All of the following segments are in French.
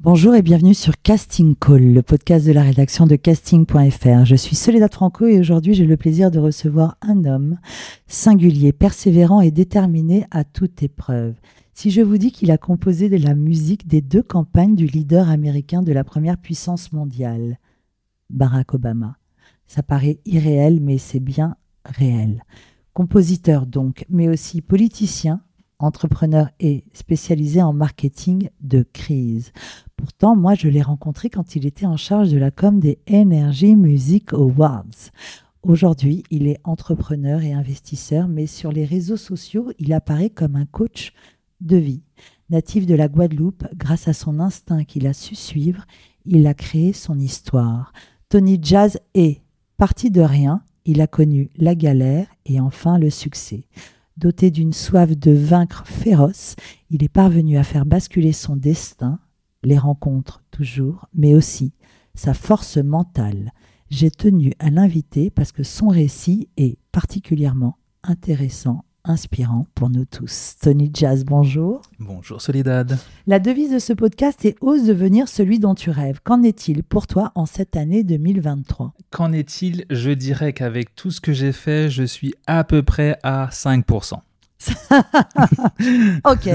Bonjour et bienvenue sur Casting Call, le podcast de la rédaction de casting.fr. Je suis Soledad Franco et aujourd'hui j'ai le plaisir de recevoir un homme singulier, persévérant et déterminé à toute épreuve. Si je vous dis qu'il a composé de la musique des deux campagnes du leader américain de la première puissance mondiale, Barack Obama, ça paraît irréel mais c'est bien réel. Compositeur donc, mais aussi politicien, entrepreneur et spécialisé en marketing de crise. Pourtant, moi, je l'ai rencontré quand il était en charge de la com des Energy Music Awards. Aujourd'hui, il est entrepreneur et investisseur, mais sur les réseaux sociaux, il apparaît comme un coach de vie. Natif de la Guadeloupe, grâce à son instinct qu'il a su suivre, il a créé son histoire. Tony Jazz est parti de rien, il a connu la galère et enfin le succès. Doté d'une soif de vaincre féroce, il est parvenu à faire basculer son destin, les rencontres toujours, mais aussi sa force mentale. J'ai tenu à l'inviter parce que son récit est particulièrement intéressant inspirant pour nous tous. Tony Jazz, bonjour. Bonjour Soledad. La devise de ce podcast est Ose devenir celui dont tu rêves. Qu'en est-il pour toi en cette année 2023 Qu'en est-il? Je dirais qu'avec tout ce que j'ai fait, je suis à peu près à 5%. ok,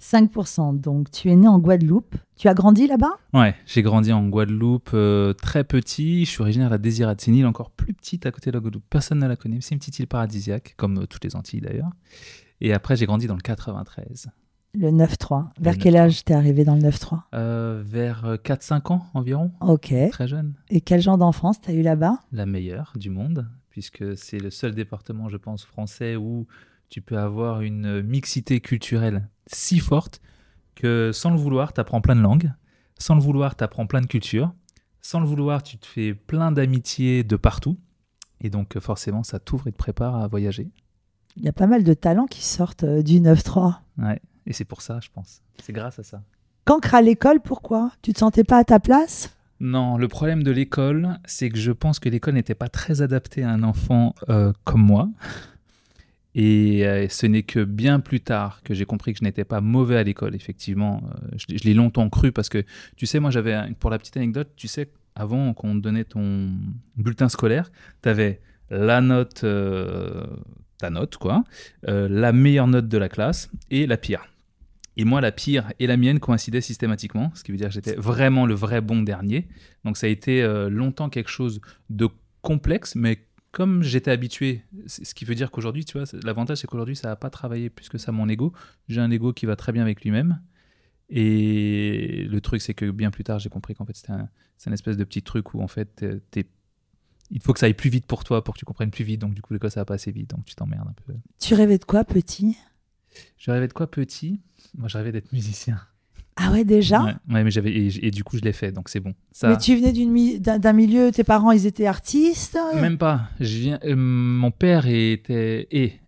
5%. Donc, tu es né en Guadeloupe. Tu as grandi là-bas? Ouais, j'ai grandi en Guadeloupe euh, très petit. Je suis originaire de la Désirade. C'est une île encore plus petite à côté de la Guadeloupe. Personne ne la connaît. C'est une petite île paradisiaque, comme euh, toutes les Antilles d'ailleurs. Et après, j'ai grandi dans le 93. Le 9-3. Vers quel âge t'es arrivé dans le 9-3 euh, Vers 4-5 ans environ. Ok. Très jeune. Et quel genre d'enfance t'as eu là-bas? La meilleure du monde, puisque c'est le seul département, je pense, français où tu peux avoir une mixité culturelle si forte que sans le vouloir, tu apprends plein de langues, sans le vouloir, tu apprends plein de cultures, sans le vouloir, tu te fais plein d'amitiés de partout. Et donc forcément, ça t'ouvre et te prépare à voyager. Il y a pas mal de talents qui sortent euh, du 9-3. Ouais, et c'est pour ça, je pense. C'est grâce à ça. Cancre à l'école, pourquoi? Tu te sentais pas à ta place? Non, le problème de l'école, c'est que je pense que l'école n'était pas très adaptée à un enfant euh, comme moi. Et euh, ce n'est que bien plus tard que j'ai compris que je n'étais pas mauvais à l'école, effectivement. Euh, je, l'ai longtemps cru parce que, tu sais, moi j'avais, pour la petite anecdote, tu sais, avant qu'on te donnait ton bulletin scolaire, tu avais la note, euh, ta note, quoi, la meilleure note de la classe et la pire. Et moi, la pire et la mienne coïncidaient systématiquement, ce qui veut dire que j'étais vraiment le vrai bon dernier. Donc ça a été longtemps quelque chose de complexe, mais comme j'étais habitué, ce qui veut dire qu'aujourd'hui, tu vois, l'avantage c'est qu'aujourd'hui ça n'a pas travaillé plus que ça mon ego. J'ai un ego qui va très bien avec lui-même. Et le truc c'est que bien plus tard j'ai compris qu'en fait c'était un, un, espèce de petit truc où en fait il faut que ça aille plus vite pour toi pour que tu comprennes plus vite. Donc du coup l'école ça va pas assez vite, donc tu t'emmerdes un peu. Tu rêvais de quoi petit? Je rêvais de quoi petit? Moi je rêvais d'être musicien. Ah ouais, déjà ouais, mais j'avais et, du coup je l'ai fait, donc c'est bon. Ça... Mais tu venais d'un milieu, tes parents ils étaient artistes Même pas. Je viens, euh, mon père était et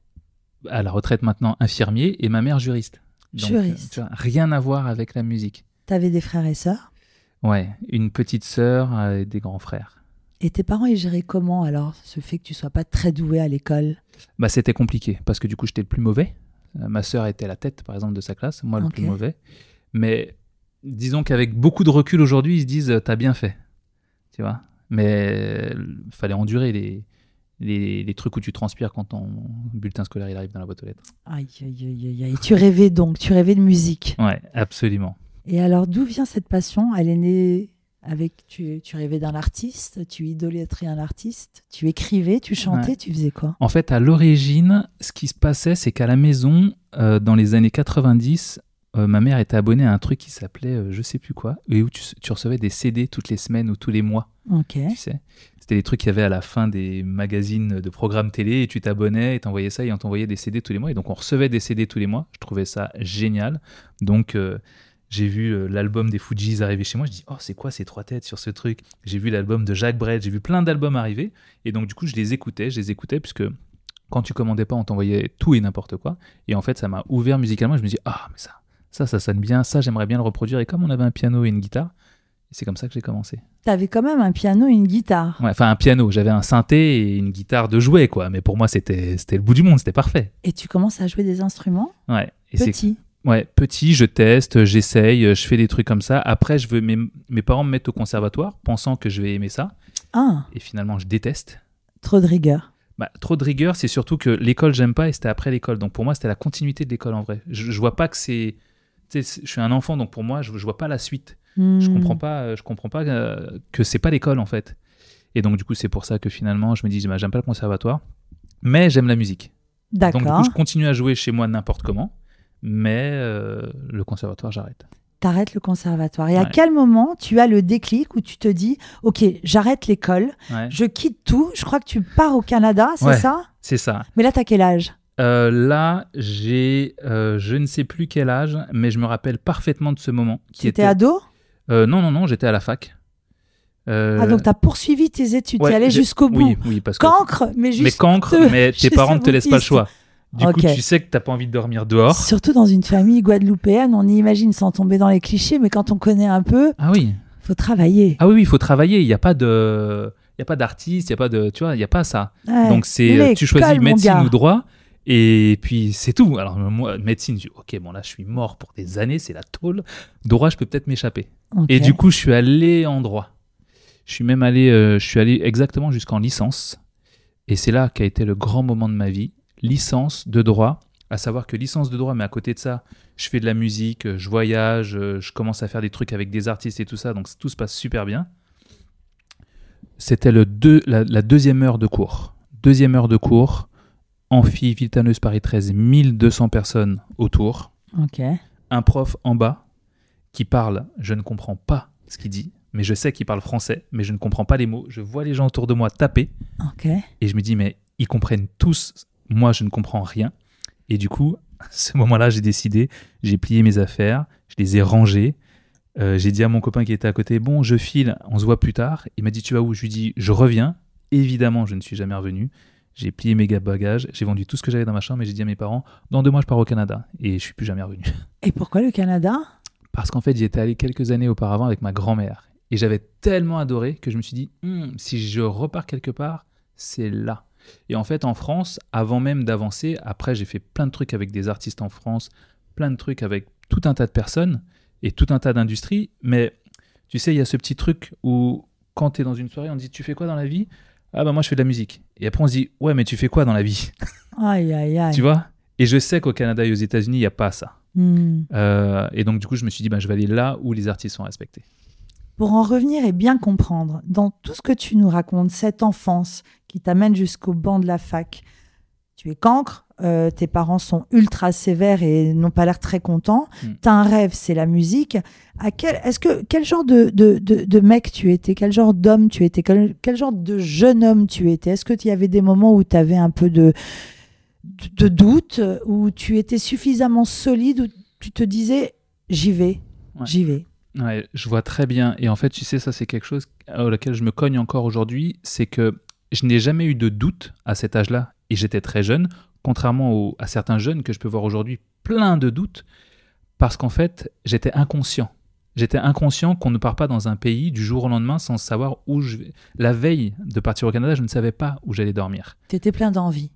à la retraite maintenant infirmier et ma mère juriste. juriste. rien à voir avec la musique. T'avais des frères et sœurs? Ouais, une petite sœur et des grands frères. Et tes parents ils géraient comment alors ce fait que tu sois pas très doué à l'école? Bah c'était compliqué parce que du coup j'étais le plus mauvais. Euh, ma sœur était la tête par exemple de sa classe, moi le plus mauvais. Mais disons qu'avec beaucoup de recul aujourd'hui, ils se disent T'as bien fait. Tu vois? Mais il fallait endurer les, les, trucs où tu transpires quand ton bulletin scolaire il arrive dans la boîte aux lettres. Aïe, aïe, aïe, aïe. Tu rêvais donc, tu rêvais de musique. Ouais, absolument. Et alors, d'où vient cette passion? Elle est née avec. Tu, tu rêvais d'un artiste, tu idolâtrais un artiste, tu écrivais, tu chantais, tu faisais quoi? En fait, à l'origine, ce qui se passait, c'est qu'à la maison, euh, dans les années 90, euh, ma mère était abonnée à un truc qui s'appelait euh, je sais plus quoi, et où tu, recevais des CD toutes les semaines ou tous les mois. Ok. Tu sais C'était des trucs qu'il y avait à la fin des magazines de programmes télé, et tu t'abonnais et t'envoyais ça, et on t'envoyait des CD tous les mois. Et donc on recevait des CD tous les mois. Je trouvais ça génial. Donc euh, J'ai vu l'album des Fujis arriver chez moi. Je dis, oh, c'est quoi ces trois têtes sur ce truc? J'ai vu l'album de Jacques Brel. J'ai vu plein d'albums arriver. Et donc, du coup, je les écoutais. Je les écoutais puisque quand tu commandais pas, on t'envoyait tout et n'importe quoi. Et en fait, ça m'a ouvert musicalement. Je me dis, ah, mais ça, ça, ça sonne bien. Ça, j'aimerais bien le reproduire. Et comme on avait un piano et une guitare, c'est comme ça que j'ai commencé. T'avais quand même un piano et une guitare. Ouais, enfin un piano. J'avais un synthé et une guitare de jouet, quoi. Mais pour moi, c'était le bout du monde. C'était parfait. Et tu commences à jouer des instruments Ouais. Et Petit. Ouais, petit, je teste, j'essaye, je fais des trucs comme ça. Après, je veux mes, mes parents me mettent au conservatoire, pensant que je vais aimer ça. Ah, Et finalement, je déteste. trop de rigueur. Bah, trop de rigueur, c'est surtout que l'école, j'aime pas et c'était après l'école. Donc pour moi, c'était la continuité de l'école en vrai. Je, je vois pas que c'est. Je suis un enfant, donc pour moi, je, je vois pas la suite. Je Hmm. comprends pas, euh, je comprends pas euh, que c'est pas l'école en fait. Et donc du coup, c'est pour ça que finalement, je me dis, bah, j'aime pas le conservatoire, mais j'aime la musique. Donc du D'accord. coup, je continue à jouer chez moi n'importe comment, mais euh, le conservatoire, j'arrête. T'arrêtes le conservatoire. Et à quel moment tu as le déclic où tu te dis, ok, j'arrête l'école, Ouais. je quitte tout. Je crois que tu pars au Canada, c'est Ouais. ça? C'est ça. Mais là, t'as quel âge? Euh, là, j'ai, euh, je ne sais plus quel âge, mais je me rappelle parfaitement de ce moment. Qui Tu étais était... ado? Euh, non, non, non, j'étais à la fac. Ah, donc t'as poursuivi tes études, ouais, t'es allé jusqu'au bout. Oui, oui, parce que. Cancre, mais juste. mais cancre, mais tes parents ne te laissent pas le choix. Du coup, tu sais que t'as pas envie de dormir dehors. Surtout dans une famille guadeloupéenne, on y imagine sans tomber dans les clichés, mais quand on connaît un peu, Ah oui. faut travailler. Ah oui, oui, il faut travailler. Il n'y a pas de, il y a pas d'artiste, il y a pas de, tu vois, il y a pas ça. Ouais. Donc c'est, tu choisis médecine ou droit, et puis c'est tout. Alors moi, médecine, je dis, ok, bon là, je suis mort pour des années, c'est la tôle. Droit, je peux peut-être m'échapper. Et du coup, je suis allé en droit. Je suis même allé, euh, je suis allé exactement jusqu'en licence. Et c'est là qu'a été le grand moment de ma vie. Licence de droit. À savoir que licence de droit, mais à côté de ça, je fais de la musique, je voyage, euh, je commence à faire des trucs avec des artistes et tout ça. Donc tout se passe super bien. C'était le deux, la, la deuxième heure de cours. Deuxième heure de cours. Amphi, Vitaneuse, Paris 13, 1200 personnes autour Ok. un prof en bas qui parle, je ne comprends pas ce qu'il dit, mais je sais qu'il parle français, mais je ne comprends pas les mots. Je vois les gens autour de moi taper Ok. et je me dis, mais ils comprennent tous, moi je ne comprends rien. Et du coup, à ce moment-là, j'ai décidé, j'ai plié mes affaires, je les ai rangées. Euh, j'ai dit à mon copain qui était à côté, bon, je file, on se voit plus tard. Il m'a dit, tu vas où? Je lui dis, je reviens. Évidemment, je ne suis jamais revenu. J'ai plié mes bagages, j'ai vendu tout ce que j'avais dans ma chambre et j'ai dit à mes parents, dans deux mois, je pars au Canada. Et je suis plus jamais revenu. Et pourquoi le Canada? Parce qu'en fait, j'y étais allé quelques années auparavant avec ma grand-mère. Et j'avais tellement adoré que je me suis dit, Hmm, si je repars quelque part, c'est là. Et en fait, en France, avant même d'avancer, après, j'ai fait plein de trucs avec des artistes en France, plein de trucs avec tout un tas de personnes et tout un tas d'industries. Mais tu sais, il y a ce petit truc où, quand tu es dans une soirée, on te dit, tu fais quoi dans la vie? Ah, bah moi, je fais de la musique. Et après, on se dit, ouais, mais tu fais quoi dans la vie? Aïe, aïe, aïe. Tu vois? Et je sais qu'au Canada et aux États-Unis, il n'y a pas ça. Hmm. Euh, et donc, du coup, je me suis dit, bah, je vais aller là où les artistes sont respectés. Pour en revenir et bien comprendre, dans tout ce que tu nous racontes, cette enfance qui t'amène jusqu'au banc de la fac, tu es cancre, euh, tes parents sont ultra sévères et n'ont pas l'air très contents. Mm. Tu as un rêve, c'est la musique. À quel, est-ce que, quel genre de, de, de, de mec tu étais? Quel genre d'homme tu étais? Quel, quel genre de jeune homme tu étais? Est-ce que tu y avait des moments où tu avais un peu de, de, de doute, où tu étais suffisamment solide, où tu te disais j'y vais, Ouais. j'y vais? Ouais, je vois très bien. Et en fait, tu sais, ça, c'est quelque chose auquel je me cogne encore aujourd'hui. C'est que je n'ai jamais eu de doute à cet âge-là. Et j'étais très jeune, contrairement au- à certains jeunes que je peux voir aujourd'hui, plein de doutes. Parce qu'en fait, j'étais inconscient. J'étais inconscient qu'on ne part pas dans un pays du jour au lendemain sans savoir où je vais. La veille de partir au Canada, je ne savais pas où j'allais dormir. Tu étais plein d'envie.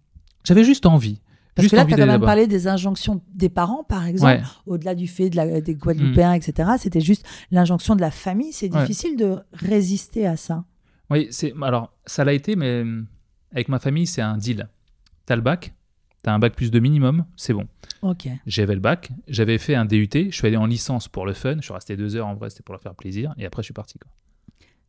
J'avais juste envie. Parce juste que là, tu as quand même parlé des injonctions des parents, par exemple, Ouais. au-delà du fait de la- des Guadeloupéens, etc. C'était juste l'injonction de la famille. C'est Ouais. difficile de résister à ça. Oui, c'est alors ça l'a été, mais avec ma famille, c'est un deal. T'as le bac, t'as un bac plus de minimum, c'est bon. Ok. J'avais le bac, j'avais fait un DUT, je suis allé en licence pour le fun, je suis resté deux heures en vrai, c'était pour leur faire plaisir, et après je suis parti. Quoi.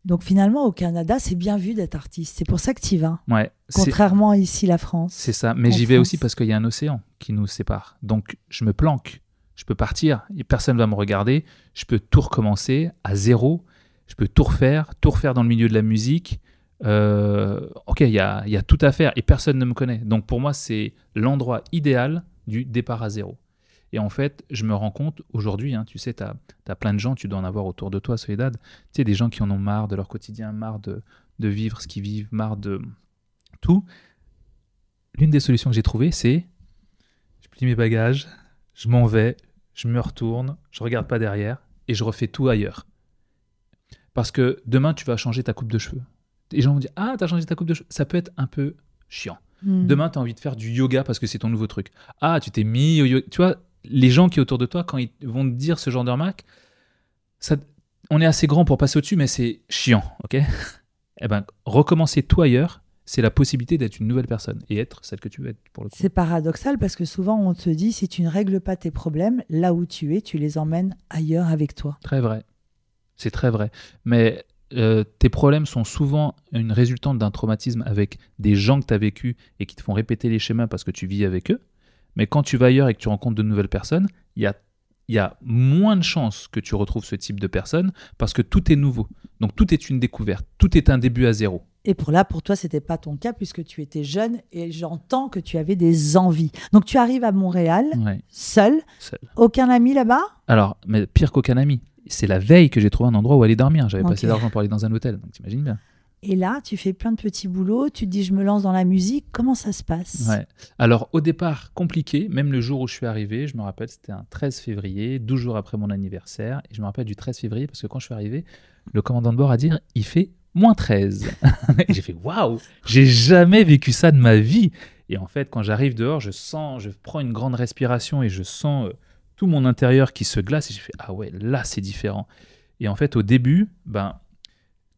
Donc finalement, au Canada, c'est bien vu d'être artiste. C'est pour ça que tu y vas. Ouais, Contrairement ici, la France. c'est ça. Mais j'y vais France. aussi parce qu'il y a un océan qui nous sépare. Donc je me planque, je peux partir, et personne va me regarder, je peux tout recommencer à zéro, je peux tout refaire, tout refaire dans le milieu de la musique. Euh, ok, il y a, tout à faire et personne ne me connaît. Donc pour moi, c'est l'endroit idéal du départ à zéro. Et en fait, je me rends compte aujourd'hui, hein, tu sais, tu as, plein de gens, tu dois en avoir autour de toi, Soledad. Tu sais, des gens qui en ont marre de leur quotidien, marre de, de vivre ce qu'ils vivent, marre de tout. L'une des solutions que j'ai trouvées, c'est je plie mes bagages, je m'en vais, je me retourne, je regarde pas derrière et je refais tout ailleurs. Parce que demain, tu vas changer ta coupe de cheveux. Les gens vont dire Ah, t'as changé ta coupe de cheveux. Ça peut être un peu chiant. Hmm. Demain, tu as envie de faire du yoga parce que c'est ton nouveau truc. Ah, tu t'es mis au yoga. Tu vois, les gens qui sont autour de toi, quand ils vont te dire ce genre de remarques, ça, on est assez grand pour passer au-dessus, mais c'est chiant, ok? Eh ben, recommencer tout ailleurs, c'est la possibilité d'être une nouvelle personne et être celle que tu veux être pour le coup. C'est paradoxal parce que souvent on te dit si tu ne règles pas tes problèmes, là où tu es, tu les emmènes ailleurs avec toi. Très vrai. C'est très vrai. Mais euh, tes problèmes sont souvent une résultante d'un traumatisme avec des gens que tu as vécu et qui te font répéter les schémas parce que tu vis avec eux. Mais quand tu vas ailleurs et que tu rencontres de nouvelles personnes, il y a, y a moins de chances que tu retrouves ce type de personnes parce que tout est nouveau. Donc tout est une découverte, tout est un début à zéro. Et pour là, pour toi, c'était pas ton cas puisque tu étais jeune et j'entends que tu avais des envies. Donc tu arrives à Montréal, seul, seul, aucun ami là-bas? Alors, mais pire qu'aucun ami. C'est la veille que j'ai trouvé un endroit où aller dormir. J'avais pas assez d'argent pour aller dans un hôtel, donc t'imagines bien. Et là, tu fais plein de petits boulots, tu te dis je me lance dans la musique, comment ça se passe? Ouais. Alors au départ, compliqué, même le jour où je suis arrivé, je me rappelle, c'était un 13 février, 12 jours après mon anniversaire, et je me rappelle du 13 février parce que quand je suis arrivé, le commandant de bord a dit il fait moins 13. et j'ai fait waouh, j'ai jamais vécu ça de ma vie. Et en fait, quand j'arrive dehors, je sens, je prends une grande respiration et je sens... Euh, tout mon intérieur qui se glace et j'ai fait ah ouais là c'est différent. Et en fait au début ben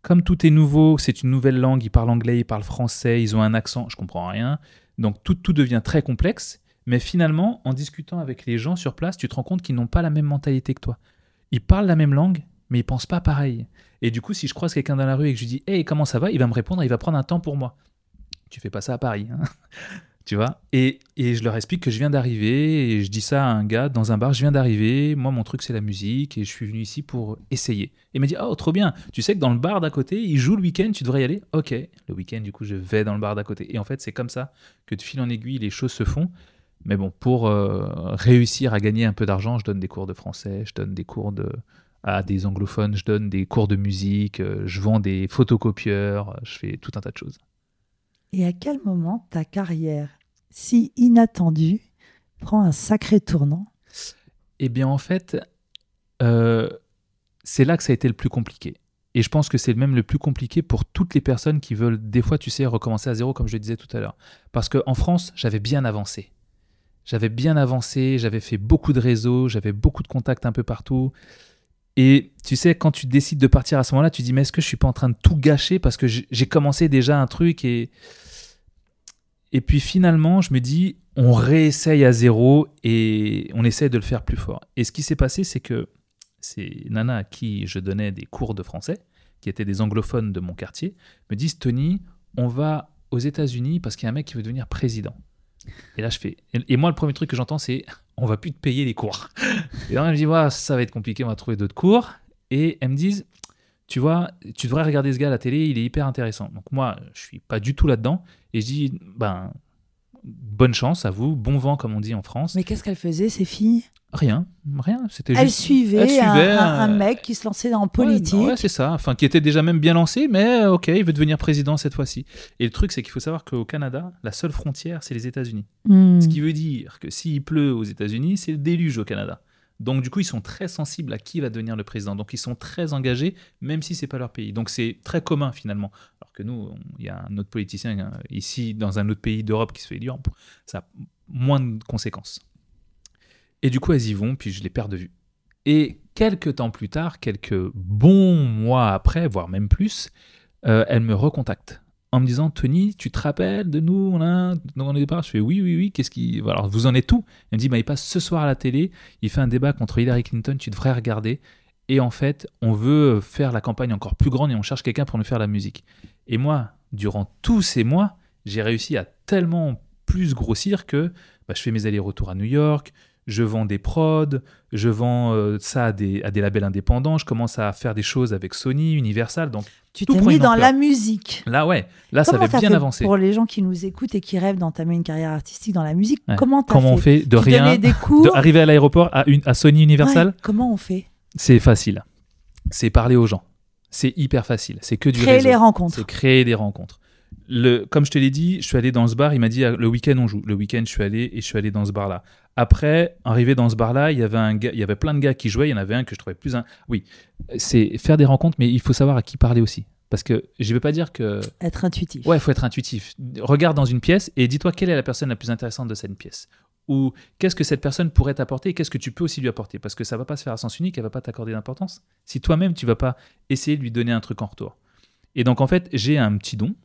comme tout est nouveau c'est une nouvelle langue ils parlent anglais ils parlent français ils ont un accent je comprends rien. Donc tout, tout devient très complexe. Mais finalement en discutant avec les gens sur place tu te rends compte qu'ils n'ont pas la même mentalité que toi. Ils parlent la même langue mais ils pensent pas pareil et du coup si je croise quelqu'un dans la rue et que je lui dis hey comment ça va? Il va me répondre il va prendre un temps pour moi tu fais pas ça à Paris hein tu vois? Et, et, je leur explique que je viens d'arriver et je dis ça à un gars dans un bar, je viens d'arriver, moi mon truc c'est la musique et je suis venu ici pour essayer. Et il m'a dit oh trop bien, tu sais que dans le bar d'à côté, il joue le week-end, tu devrais y aller? Ok, le week-end du coup je vais dans le bar d'à côté. Et en fait c'est comme ça que de fil en aiguille les choses se font. Mais bon, pour euh, réussir à gagner un peu d'argent, je donne des cours de français, je donne des cours de, à des anglophones, je donne des cours de musique, euh, je vends des photocopieurs, je fais tout un tas de choses. Et à quel moment ta carrière, si inattendue, prend un sacré tournant? Eh bien, en fait, euh, c'est là que ça a été le plus compliqué. Et je pense que c'est même le plus compliqué pour toutes les personnes qui veulent, des fois, tu sais, recommencer à zéro, comme je le disais tout à l'heure. Parce qu'en France, j'avais bien avancé. J'avais bien avancé, j'avais fait beaucoup de réseaux, j'avais beaucoup de contacts un peu partout. Et tu sais, quand tu décides de partir à ce moment-là, tu dis, mais est-ce que je suis pas en train de tout gâcher parce que j'ai commencé déjà un truc et et puis finalement, je me dis, on réessaye à zéro et on essaye de le faire plus fort. Et ce qui s'est passé, c'est que ces nanas à qui je donnais des cours de français, qui étaient des anglophones de mon quartier, me disent Tony, on va aux États-Unis parce qu'il y a un mec qui veut devenir président. Et là, je fais. Et moi, le premier truc que j'entends, c'est on va plus te payer les cours. Et là, je me dis ouais, ça va être compliqué, on va trouver d'autres cours. Et elles me disent tu vois, tu devrais regarder ce gars à la télé, il est hyper intéressant. Donc moi, je suis pas du tout là-dedans. Et je dis, ben, bonne chance à vous, bon vent comme on dit en France. Mais qu'est-ce qu'elle faisait, ces filles? Rien, rien. C'était elle, suivait un, mec qui se lançait dans politique. Ouais, c'est ça. Enfin, qui était déjà même bien lancé, mais ok, il veut devenir président cette fois-ci. Et le truc, c'est qu'il faut savoir qu'au Canada, la seule frontière, c'est les États-Unis. Hmm. Ce qui veut dire que s'il pleut aux États-Unis, c'est le déluge au Canada. Donc du coup, ils sont très sensibles à qui va devenir le président. Donc ils sont très engagés, même si c'est pas leur pays. Donc c'est très commun finalement. Alors que nous, il y a un autre politicien hein, ici dans un autre pays d'Europe qui se fait élire, ça a moins de conséquences. Et du coup, elles y vont, puis je les perds de vue. Et quelques temps plus tard, quelques bons mois après, voire même plus, euh, elles me recontactent en me disant Tony, tu te rappelles de nous a dans départ? Je fais oui, oui, oui. Qu'est-ce qui alors vous en êtes tout Elle me dit bah, il passe ce soir à la télé. Il fait un débat contre Hillary Clinton. Tu devrais regarder. Et en fait, on veut faire la campagne encore plus grande et on cherche quelqu'un pour nous faire la musique. Et moi, durant tous ces mois, j'ai réussi à tellement plus grossir que bah, je fais mes allers-retours à New York, je vends des prods, je vends euh, ça à des, à des labels indépendants, je commence à faire des choses avec Sony, Universal, donc Tu t'es mis dans la musique. là ouais, là ça avait bien fait avancé. Pour les gens qui nous écoutent et qui rêvent d'entamer une carrière artistique dans la musique, Ouais. comment t'as Comment on fait fait de Tu rien, des cours de arriver à l'aéroport à, une, à Sony Universal, Ouais, Comment on fait c'est facile. C'est parler aux gens. C'est hyper facile. C'est que du Créer réseau. les rencontres. C'est créer des rencontres. Le, comme je te l'ai dit, je suis allé dans ce bar. Il m'a dit ah, le week-end on joue. Le week-end je suis allé et je suis allé dans ce bar-là. Après, arrivé dans ce bar-là, il y avait un gars, il y avait plein de gars qui jouaient. Il y en avait un que je trouvais plus un. Oui, c'est faire des rencontres, mais il faut savoir à qui parler aussi. Parce que je ne vais pas dire que Être intuitif. ouais, il faut être intuitif. Regarde dans une pièce et dis-toi quelle est la personne la plus intéressante de cette pièce. Ou qu'est-ce que cette personne pourrait t'apporter et qu'est-ce que tu peux aussi lui apporter. Parce que ça va pas se faire à sens unique, elle va pas t'accorder d'importance. Si toi-même, tu vas pas essayer de lui donner un truc en retour. Et donc, en fait, j'ai un petit don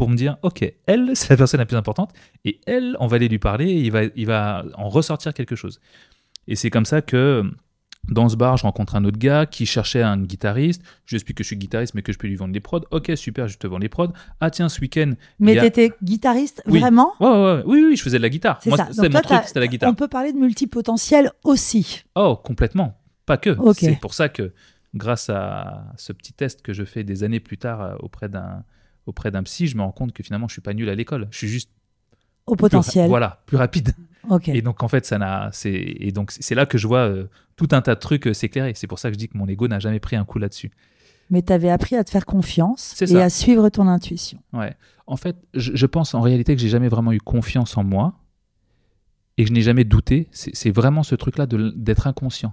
pour me dire, OK, elle, c'est la personne la plus importante, et elle, on va aller lui parler, et il va, il va en ressortir quelque chose. Et c'est comme ça que dans ce bar, je rencontre un autre gars qui cherchait un guitariste. Je lui explique que je suis guitariste, mais que je peux lui vendre des prods. Ok, super, je te vends les prods. Ah tiens, ce week-end. Mais a- t'étais guitariste, Oui. vraiment? Ouais, ouais, ouais. Oui, oui, je faisais de la guitare. C'est Moi, Donc mon toi, truc, c'était la guitare. On peut parler de multipotentiel aussi. Oh, complètement. Pas que. Ok. C'est pour ça que, grâce à ce petit test que je fais des années plus tard euh, auprès d'un auprès d'un psy, je me rends compte que finalement, je suis pas nul à l'école. Je suis juste Au plus- potentiel. voilà, plus rapide. Et donc en fait, ça n'a. C'est et donc c'est là que je vois euh, tout un tas de trucs euh, s'éclairer. C'est pour ça que je dis que mon ego n'a jamais pris un coup là-dessus. Mais tu avais appris à te faire confiance et ça. à suivre ton intuition. Ouais. En fait, je, je pense en réalité que j'ai jamais vraiment eu confiance en moi et que je n'ai jamais douté. C'est vraiment ce truc-là d'être inconscient.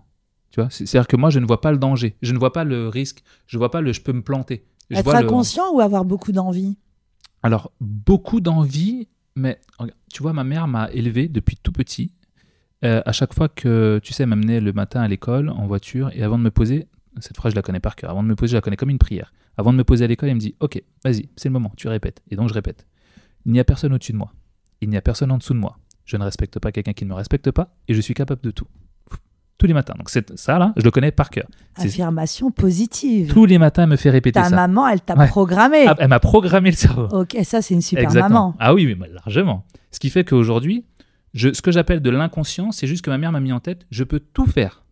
Tu vois, C'est- c'est-à-dire que moi, je ne vois pas le danger, je ne vois pas le risque, je vois pas le je peux me planter. Je Être le- inconscient ou avoir beaucoup d'envie? Alors, beaucoup d'envie, mais tu vois, ma mère m'a élevé depuis tout petit. Euh, à chaque fois que, tu sais, elle m'amenait le matin à l'école en voiture et avant de me poser, cette phrase je la connais par cœur, avant de me poser, je la connais comme une prière. Avant de me poser à l'école, elle me dit Ok, vas-y, c'est le moment, tu répètes. Et donc je répète Il n'y a personne au-dessus de moi. Il n'y a personne en dessous de moi. Je ne respecte pas quelqu'un qui ne me respecte pas et je suis capable de tout. Tous les matins. Donc c'est- ça, là, je le connais par cœur. Affirmation positive. Tous les matins, elle me fait répéter Ta ça. maman, elle t'a Ouais. programmé. Ah, elle m'a programmé le cerveau. Ok, ça c'est une super Exactement. maman. Ah oui, mais largement. Ce qui fait qu'aujourd'hui, je, ce que j'appelle de l'inconscient, c'est juste que ma mère m'a mis en tête, je peux tout faire.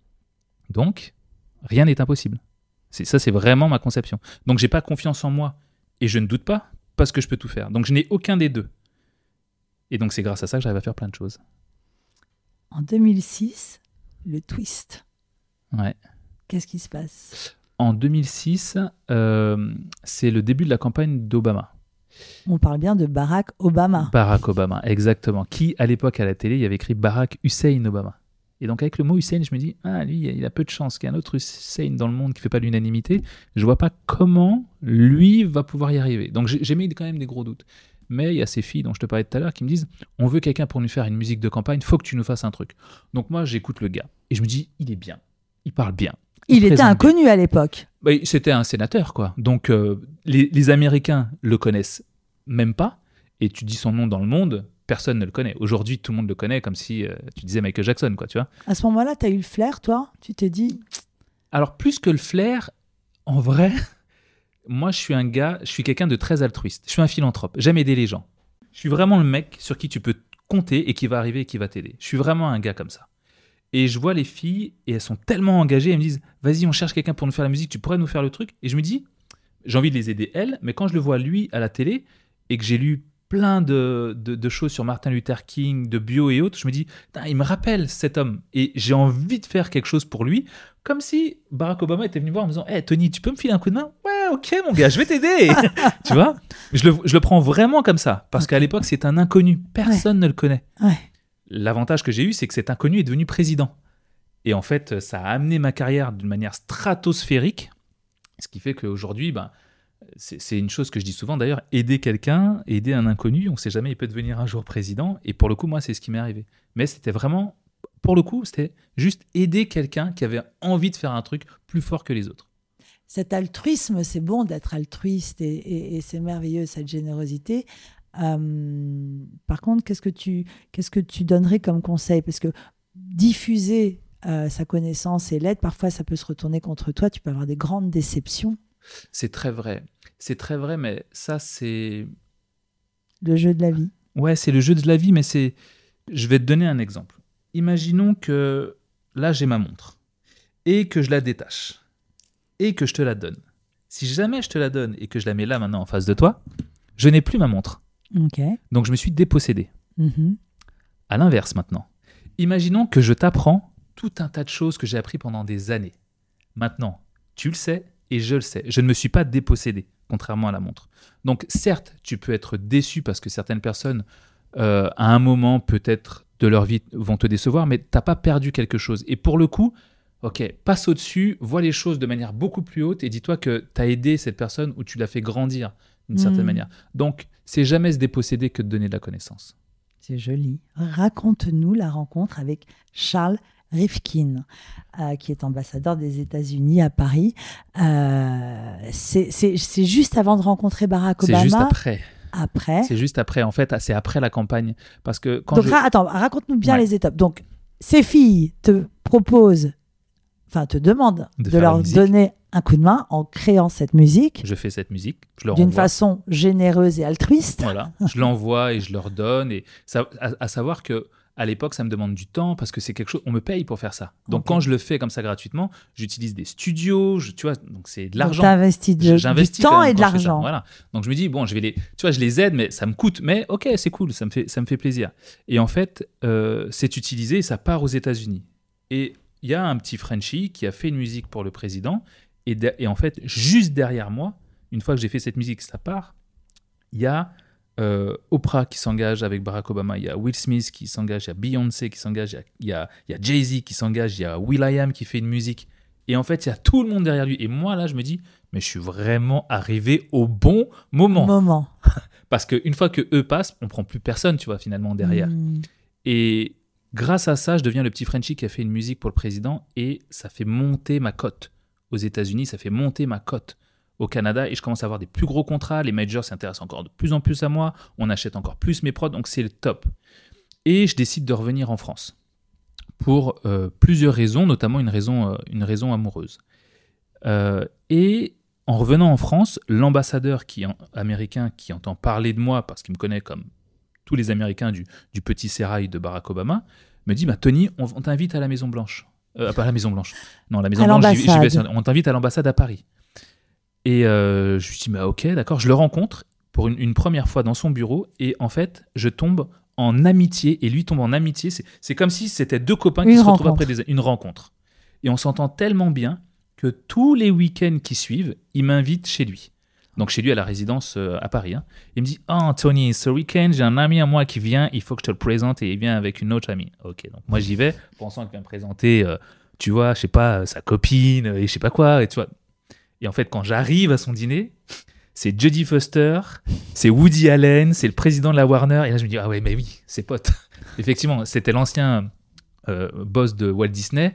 Donc, rien n'est impossible. C'est ça, c'est vraiment ma conception. Donc, j'ai pas confiance en moi et je ne doute pas parce que je peux tout faire. Donc, je n'ai aucun des deux. Et donc, c'est grâce à ça que j'arrive à faire plein de choses. En 2006, le twist. Ouais. Qu'est-ce qui se passe? En 2006, euh, c'est le début de la campagne d'Obama. On parle bien de Barack Obama. Barack Obama, exactement. Qui, à l'époque, à la télé, il y avait écrit Barack Hussein Obama. Et donc, avec le mot Hussein, je me dis, ah, lui, il a peu de chance qu'il y ait un autre Hussein dans le monde qui ne fait pas l'unanimité. Je vois pas comment lui va pouvoir y arriver. Donc, j'ai j'ai mis quand même des gros doutes. Mais il y a ces filles dont je te parlais tout à l'heure qui me disent, on veut quelqu'un pour nous faire une musique de campagne, faut que tu nous fasses un truc. Donc, moi, j'écoute le gars. Et je me dis, il est bien. Il parle bien. Il était bien. inconnu à l'époque. Bah, C'était un sénateur, quoi. Donc, euh, les, les Américains le connaissent même pas. Et tu dis son nom dans le monde, personne ne le connaît. Aujourd'hui, tout le monde le connaît comme si euh, tu disais Michael Jackson, quoi, tu vois. À ce moment-là, tu as eu le flair, toi? Tu t'es dit, Alors, plus que le flair, en vrai, moi, je suis un gars, je suis quelqu'un de très altruiste. Je suis un philanthrope. J'aime aider les gens. Je suis vraiment le mec sur qui tu peux compter et qui va arriver et qui va t'aider. Je suis vraiment un gars comme ça. Et je vois les filles et elles sont tellement engagées, elles me disent Vas-y, on cherche quelqu'un pour nous faire la musique, tu pourrais nous faire le truc? Et je me dis J'ai envie de les aider elles, mais quand je le vois lui à la télé et que j'ai lu plein de, de- de choses sur Martin Luther King, de bio et autres, je me dis Il me rappelle cet homme. Et j'ai envie de faire quelque chose pour lui, comme si Barack Obama était venu voir en me disant Hey Tony, tu peux me filer un coup de main? Ouais, ok, mon gars, je vais t'aider. tu vois? Je le, je le prends vraiment comme ça, parce qu'à l'époque, c'est un inconnu. Personne ne le connaît. ouais. L'avantage que j'ai eu, c'est que cet inconnu est devenu président. Et en fait, ça a amené ma carrière d'une manière stratosphérique, ce qui fait qu'aujourd'hui, ben, c'est une chose que je dis souvent d'ailleurs, aider quelqu'un, aider un inconnu, on ne sait jamais, il peut devenir un jour président. Et pour le coup, moi, c'est ce qui m'est arrivé. Mais c'était vraiment, pour le coup, c'était juste aider quelqu'un qui avait envie de faire un truc plus fort que les autres. cet altruisme, c'est bon d'être altruiste et, c'est merveilleux cette générosité. Euh, par contre, qu'est-ce que tu qu'est-ce que tu donnerais comme conseil? Parce que diffuser euh, sa connaissance et l'aide, parfois ça peut se retourner contre toi. Tu peux avoir des grandes déceptions. C'est très vrai. C'est très vrai, mais ça, c'est Le jeu de la vie. Ouais, c'est le jeu de la vie, mais c'est. Je vais te donner un exemple. imaginons que là j'ai ma montre et que je la détache et que je te la donne. Si jamais je te la donne et que je la mets là maintenant en face de toi, je n'ai plus ma montre. Ok. Donc je me suis dépossédé. Mhm. À l'inverse maintenant. Imaginons que je t'apprends tout un tas de choses que j'ai appris pendant des années. Maintenant, tu le sais et je le sais. Je ne me suis pas dépossédé, contrairement à la montre. Donc certes, tu peux être déçu parce que certaines personnes, euh, à un moment peut-être de leur vie, vont te décevoir, mais t'as pas perdu quelque chose. Et pour le coup, ok, passe au-dessus, vois les choses de manière beaucoup plus haute et dis-toi que tu as aidé cette personne ou tu l'as fait grandir d'une certaine Mm. manière. Donc, c'est jamais se déposséder que de donner de la connaissance. C'est joli. Raconte-nous la rencontre avec Charles Rifkin, euh, qui est ambassadeur des États-Unis à Paris. Euh, c'est c'est- c'est juste avant de rencontrer Barack C'est Obama. juste après. Après. C'est juste après. En fait, c'est après la campagne. Parce que quand Donc, je... attends, raconte-nous bien Ouais. les étapes. Donc, ces filles te proposent, enfin, te demandent De leur donner un coup de main en créant cette musique je fais cette musique, je leur d'une façon généreuse et altruiste. Voilà, je l'envoie et je leur donne. Et ça, à, à savoir que à l'époque, ça me demande du temps parce que c'est quelque chose. On me paye pour faire ça. Donc quand je le fais comme ça gratuitement, j'utilise des studios. Je, tu vois, donc c'est de l'argent. t'investis de- du J'investis temps et de l'argent. Voilà. Donc je me dis bon, je vais les, tu vois, je les aide, mais ça me coûte. Mais ok, c'est cool, ça me fait, ça me fait plaisir. Et en fait, euh, c'est utilisé et ça part aux États-Unis. Et il y a un petit Frenchie qui a fait une musique pour le président. Et, de- et en fait, juste derrière moi, une fois que j'ai fait cette musique, ça part. Il y a euh, Oprah qui s'engage avec Barack Obama, il y a Will Smith qui s'engage, il y a Beyoncé qui s'engage, il y a- il y Jay-Z qui s'engage, il y a Will.i.am qui fait une musique. Et en fait, il y a tout le monde derrière lui. Et moi, là, je me dis, mais je suis vraiment arrivé au bon moment. Moment. Parce qu'une fois que eux passent, on prend plus personne, tu vois, finalement, derrière. Hmm. Et grâce à ça, je deviens le petit Frenchie qui a fait une musique pour le président et ça fait monter ma cote. Aux États-Unis, ça fait monter ma cote. Au Canada, et je commence à avoir des plus gros contrats. Les majors s'intéressent encore de plus en plus à moi. On achète encore plus mes prods, donc c'est le top. Et je décide de revenir en France pour euh, plusieurs raisons, notamment une raison, euh, une raison amoureuse. Euh, et en revenant en France, l'ambassadeur qui, en- américain qui entend parler de moi, parce qu'il me connaît comme tous les Américains du, du petit sérail de Barack Obama, me dit bah, Tony, on, on t'invite à la Maison Blanche. Pas à la Maison Blanche. Non, la Maison À Blanche, on t'invite à l'ambassade à Paris. Et euh, je lui dis bah, ok, d'accord. Je le rencontre pour une, une première fois dans son bureau et en fait, je tombe en amitié et lui tombe en amitié. C'est- comme si c'était deux copains qui se retrouvent après des, une rencontre. Et on s'entend tellement bien que tous les week-ends qui suivent, il m'invite chez lui. Donc chez lui à la résidence euh, à Paris. hein. Il me dit Oh, Tony, ce week-end, j'ai un ami à moi qui vient, il faut que je te le présente et il vient avec une autre amie. Ok, donc moi j'y vais, pensant qu'il va me présenter, euh, tu vois, je sais pas, sa copine et je sais pas quoi. Et, tu vois. Et en fait, quand j'arrive à son dîner, c'est Jodie Foster, c'est Woody Allen, c'est le président de la Warner. Et là, je me dis Ah ouais, mais oui, c'est pote. Effectivement, c'était l'ancien euh, boss de Walt Disney.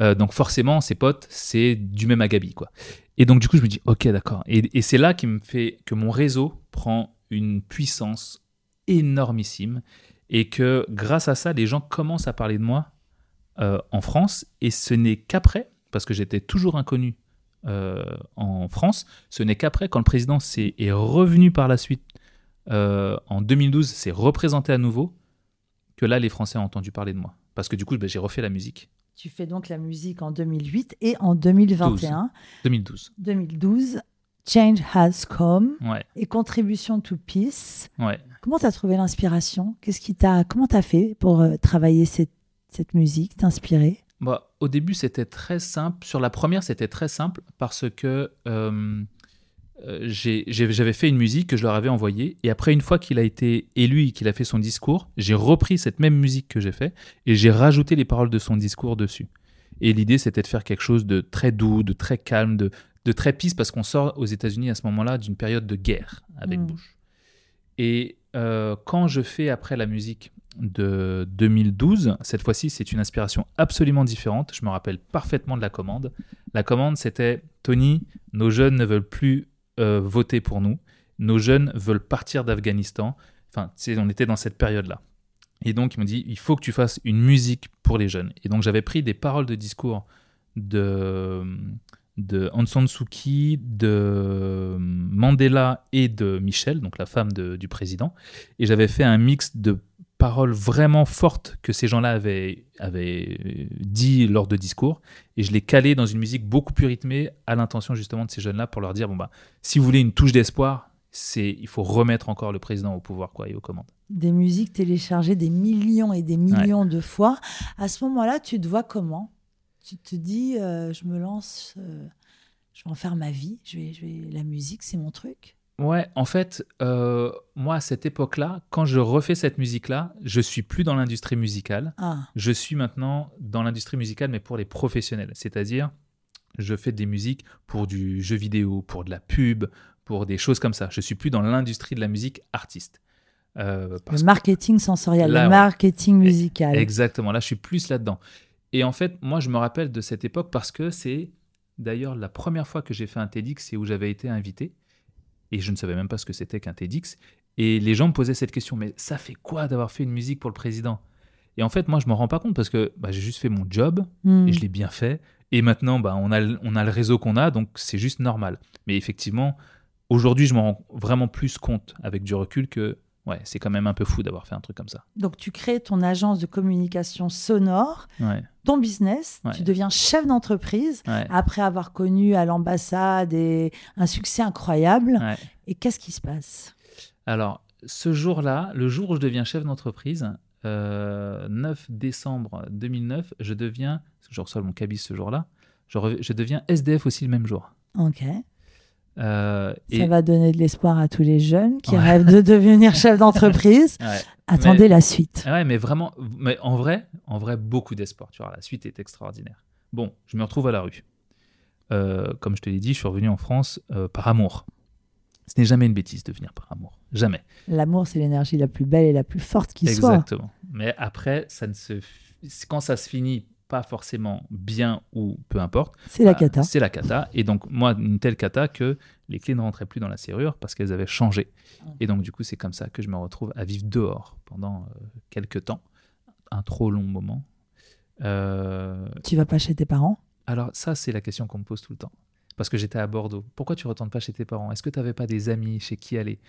Euh, donc forcément, ses potes, c'est du même agabi, quoi. Et donc du coup, je me dis, ok, d'accord. Et, c'est là qui me fait que mon réseau prend une puissance énormissime et que grâce à ça, les gens commencent à parler de moi euh, en France. Et ce n'est qu'après, parce que j'étais toujours inconnu euh, en France, ce n'est qu'après, quand le président s'est- est revenu par la suite euh, en 2012, s'est représenté à nouveau, que là, les Français ont entendu parler de moi. Parce que du coup, ben, j'ai refait la musique. Tu fais donc la musique en 2008 et en 2021, 2012. 2012, Change Has Come Ouais, et Contribution to Peace. ouais. Comment tu as trouvé l'inspiration? Qu'est-ce qui t'a comment tu as fait pour euh, travailler cette, cette musique, t'inspirer? Bah, au début, c'était très simple. Sur la première, c'était très simple parce que euh, euh, j'avais fait une musique que je leur avais envoyée. Et après, une fois qu'il a été élu et qu'il a fait son discours, j'ai repris cette même musique que j'ai fait et j'ai rajouté les paroles de son discours dessus. Et l'idée, c'était de faire quelque chose de très doux, de très calme, de, de très peace parce qu'on sort aux États-Unis à ce moment-là d'une période de guerre avec Mm. Bush. Et euh, quand je fais après la musique de 2012, cette fois-ci, c'est une inspiration absolument différente. Je me rappelle parfaitement de la commande. La commande, c'était Tony, nos jeunes ne veulent plus euh, voter pour nous. Nos jeunes veulent partir d'Afghanistan. Enfin, on était dans cette période-là. Et donc, il me dit, il faut que tu fasses une musique pour les jeunes. Et donc, j'avais pris des paroles de discours de, de Aung San de Mandela et de Michel, donc la femme du président. Et j'avais fait un mix de paroles vraiment fortes que ces gens-là avaient, avaient dit lors de discours, et je les calais dans une musique beaucoup plus rythmée à l'intention justement de ces jeunes-là pour leur dire, bon bah, si vous voulez une touche d'espoir, c'est il faut remettre encore le président au pouvoir quoi, et aux commandes. Des musiques téléchargées des millions et des millions de fois. À ce moment-là, tu te vois comment? Tu te dis, euh, je me lance, euh, je vais en faire ma vie, je vais, je vais... la musique, c'est mon truc? Ouais, en fait, euh, moi, à cette époque-là, quand je refais cette musique-là, je suis plus dans l'industrie musicale. Ah. Je suis maintenant dans l'industrie musicale, mais pour les professionnels. C'est-à-dire, je fais des musiques pour du jeu vidéo, pour de la pub, pour des choses comme ça. Je suis plus dans l'industrie de la musique artiste. Euh, le marketing sensoriel, le marketing musical. Exactement, là, je suis plus là-dedans. Et en fait, moi, je me rappelle de cette époque parce que c'est d'ailleurs la première fois que j'ai fait un TEDx et où j'avais été invité et je ne savais même pas ce que c'était qu'un TEDx. Et les gens me posaient cette question, mais ça fait quoi d'avoir fait une musique pour le président? Et en fait, moi, je me rends pas compte parce que bah, j'ai juste fait mon job hmm. et je l'ai bien fait. Et maintenant, bah, on, a, on a le réseau qu'on a, donc c'est juste normal. Mais effectivement, aujourd'hui, je me rends vraiment plus compte avec du recul que ouais, c'est quand même un peu fou d'avoir fait un truc comme ça. Donc, tu crées ton agence de communication sonore, ouais. ton business, tu deviens chef d'entreprise après avoir connu à l'ambassade un succès incroyable. Et qu'est-ce qui se passe? Alors, ce jour-là, le jour où je deviens chef d'entreprise, 9 euh, décembre 2009, je deviens, je reçois mon cabis ce jour-là, je, je deviens SDF aussi le même jour. Ok. Euh, ça va donner de l'espoir à tous les jeunes qui rêvent de devenir chef d'entreprise. Attendez la suite. Ouais, mais vraiment, mais en vrai, en vrai, beaucoup d'espoir. Tu vois, la suite est extraordinaire. Bon, je me retrouve à la rue. Euh, comme je te l'ai dit, je suis revenu en France euh, par amour. Ce n'est jamais une bêtise de venir par amour. Jamais. L'amour, c'est l'énergie la plus belle et la plus forte qui soit. Exactement. Mais après, ça ne se... quand ça se finit pas forcément bien ou peu importe. C'est la bah, cata. C'est la cata. Et donc, moi, une telle cata que les clés ne rentraient plus dans la serrure parce qu'elles avaient changé. Et donc, du coup, c'est comme ça que je me retrouve à vivre dehors pendant euh, quelques temps. Un trop long moment. Euh... Tu vas pas chez tes parents? Alors, ça, c'est la question qu'on me pose tout le temps. Parce que j'étais à Bordeaux. Pourquoi tu ne retournes pas chez tes parents? Est-ce que tu n'avais pas des amis chez qui aller?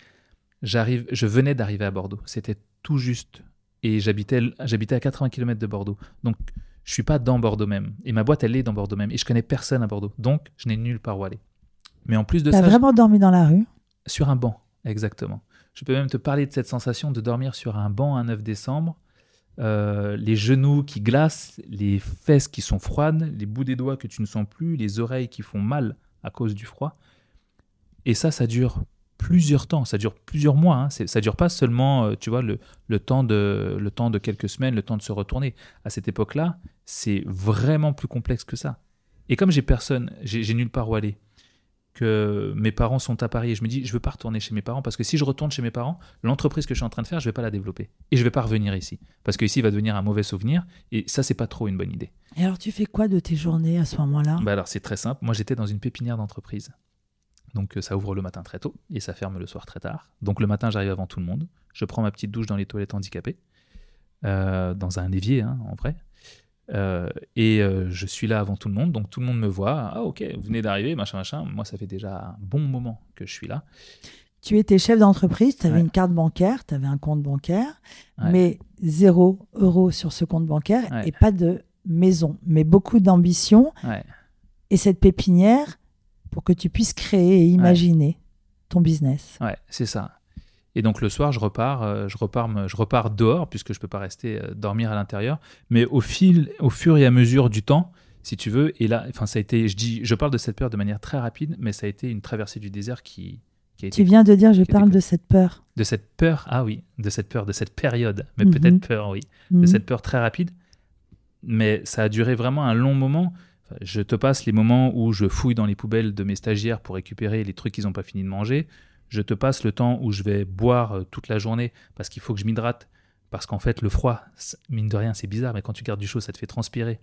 J'arrive, Je venais d'arriver à Bordeaux. C'était tout juste. Et j'habitais, j'habitais à 80 km de Bordeaux. Donc, je suis pas dans Bordeaux même. Et ma boîte, elle est dans Bordeaux même. Et je connais personne à Bordeaux. Donc, je n'ai nulle part où aller. Mais en plus de ça. Tu as vraiment dormi dans la rue? Sur un banc, exactement. Je peux même te parler de cette sensation de dormir sur un banc un 9 décembre. Euh, les genoux qui glacent, les fesses qui sont froides, les bouts des doigts que tu ne sens plus, les oreilles qui font mal à cause du froid. Et ça, ça dure plusieurs temps, ça dure plusieurs mois. Hein. Ça dure pas seulement, euh, tu vois, le, le, temps de, le temps de quelques semaines, le temps de se retourner. À cette époque-là, c'est vraiment plus complexe que ça. Et comme j'ai personne, j'ai nulle part où aller, que mes parents sont à Paris et je me dis, je veux pas retourner chez mes parents parce que si je retourne chez mes parents, l'entreprise que je suis en train de faire, je vais pas la développer et je vais pas revenir ici parce que ici va devenir un mauvais souvenir et ça c'est pas trop une bonne idée. Et alors tu fais quoi de tes journées à ce moment-là? Bah alors c'est très simple. Moi j'étais dans une pépinière d'entreprise. Donc euh, ça ouvre le matin très tôt et ça ferme le soir très tard. Donc le matin, j'arrive avant tout le monde. Je prends ma petite douche dans les toilettes handicapées, euh, dans un évier hein, en vrai. Euh, et je suis là avant tout le monde, donc tout le monde me voit. Ah ok, vous venez d'arriver, machin, machin. Moi, ça fait déjà un bon moment que je suis là. Tu étais chef d'entreprise, tu avais une carte bancaire, tu avais un compte bancaire, mais zéro euro sur ce compte bancaire et pas de maison, mais beaucoup d'ambition. Et cette pépinière, pour que tu puisses créer et imaginer ton business. Ouais, c'est ça. Et donc le soir, je repars, euh, je repars, je repars dehors puisque je peux pas rester euh, dormir à l'intérieur. Mais au fil, au fur et à mesure du temps, si tu veux, et là, enfin ça a été, je dis, je parle de cette peur de manière très rapide, mais ça a été une traversée du désert qui, qui a été. Tu viens de dire, je parle de cette peur. De cette peur, ah oui, de cette peur, de cette période, mais mhm. peut-être peur, oui, de mhm. cette peur très rapide. Mais ça a duré vraiment un long moment. Je te passe les moments où je fouille dans les poubelles de mes stagiaires pour récupérer les trucs qu'ils n'ont pas fini de manger. Je te passe le temps où je vais boire euh, toute la journée parce qu'il faut que je m'hydrate. Parce qu'en fait, le froid, mine de rien, c'est bizarre, mais quand tu gardes du chaud, ça te fait transpirer.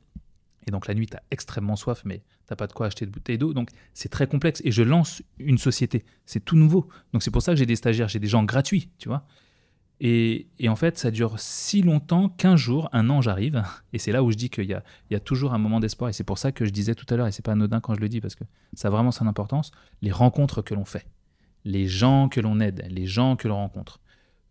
Et donc la nuit, tu as extrêmement soif, mais tu pas de quoi acheter de bouteilles d'eau. Donc c'est très complexe. Et je lance une société. C'est tout nouveau. Donc c'est pour ça que j'ai des stagiaires, j'ai des gens gratuits, tu vois. Et, en fait, ça dure si longtemps qu'un jour, un an, j'arrive. Et c'est là où je dis qu'il y a, toujours un moment d'espoir. Et c'est pour ça que je disais tout à l'heure, et c'est pas anodin quand je le dis, parce que ça a vraiment son importance, les rencontres que l'on fait, les gens que l'on aide, les gens que l'on rencontre.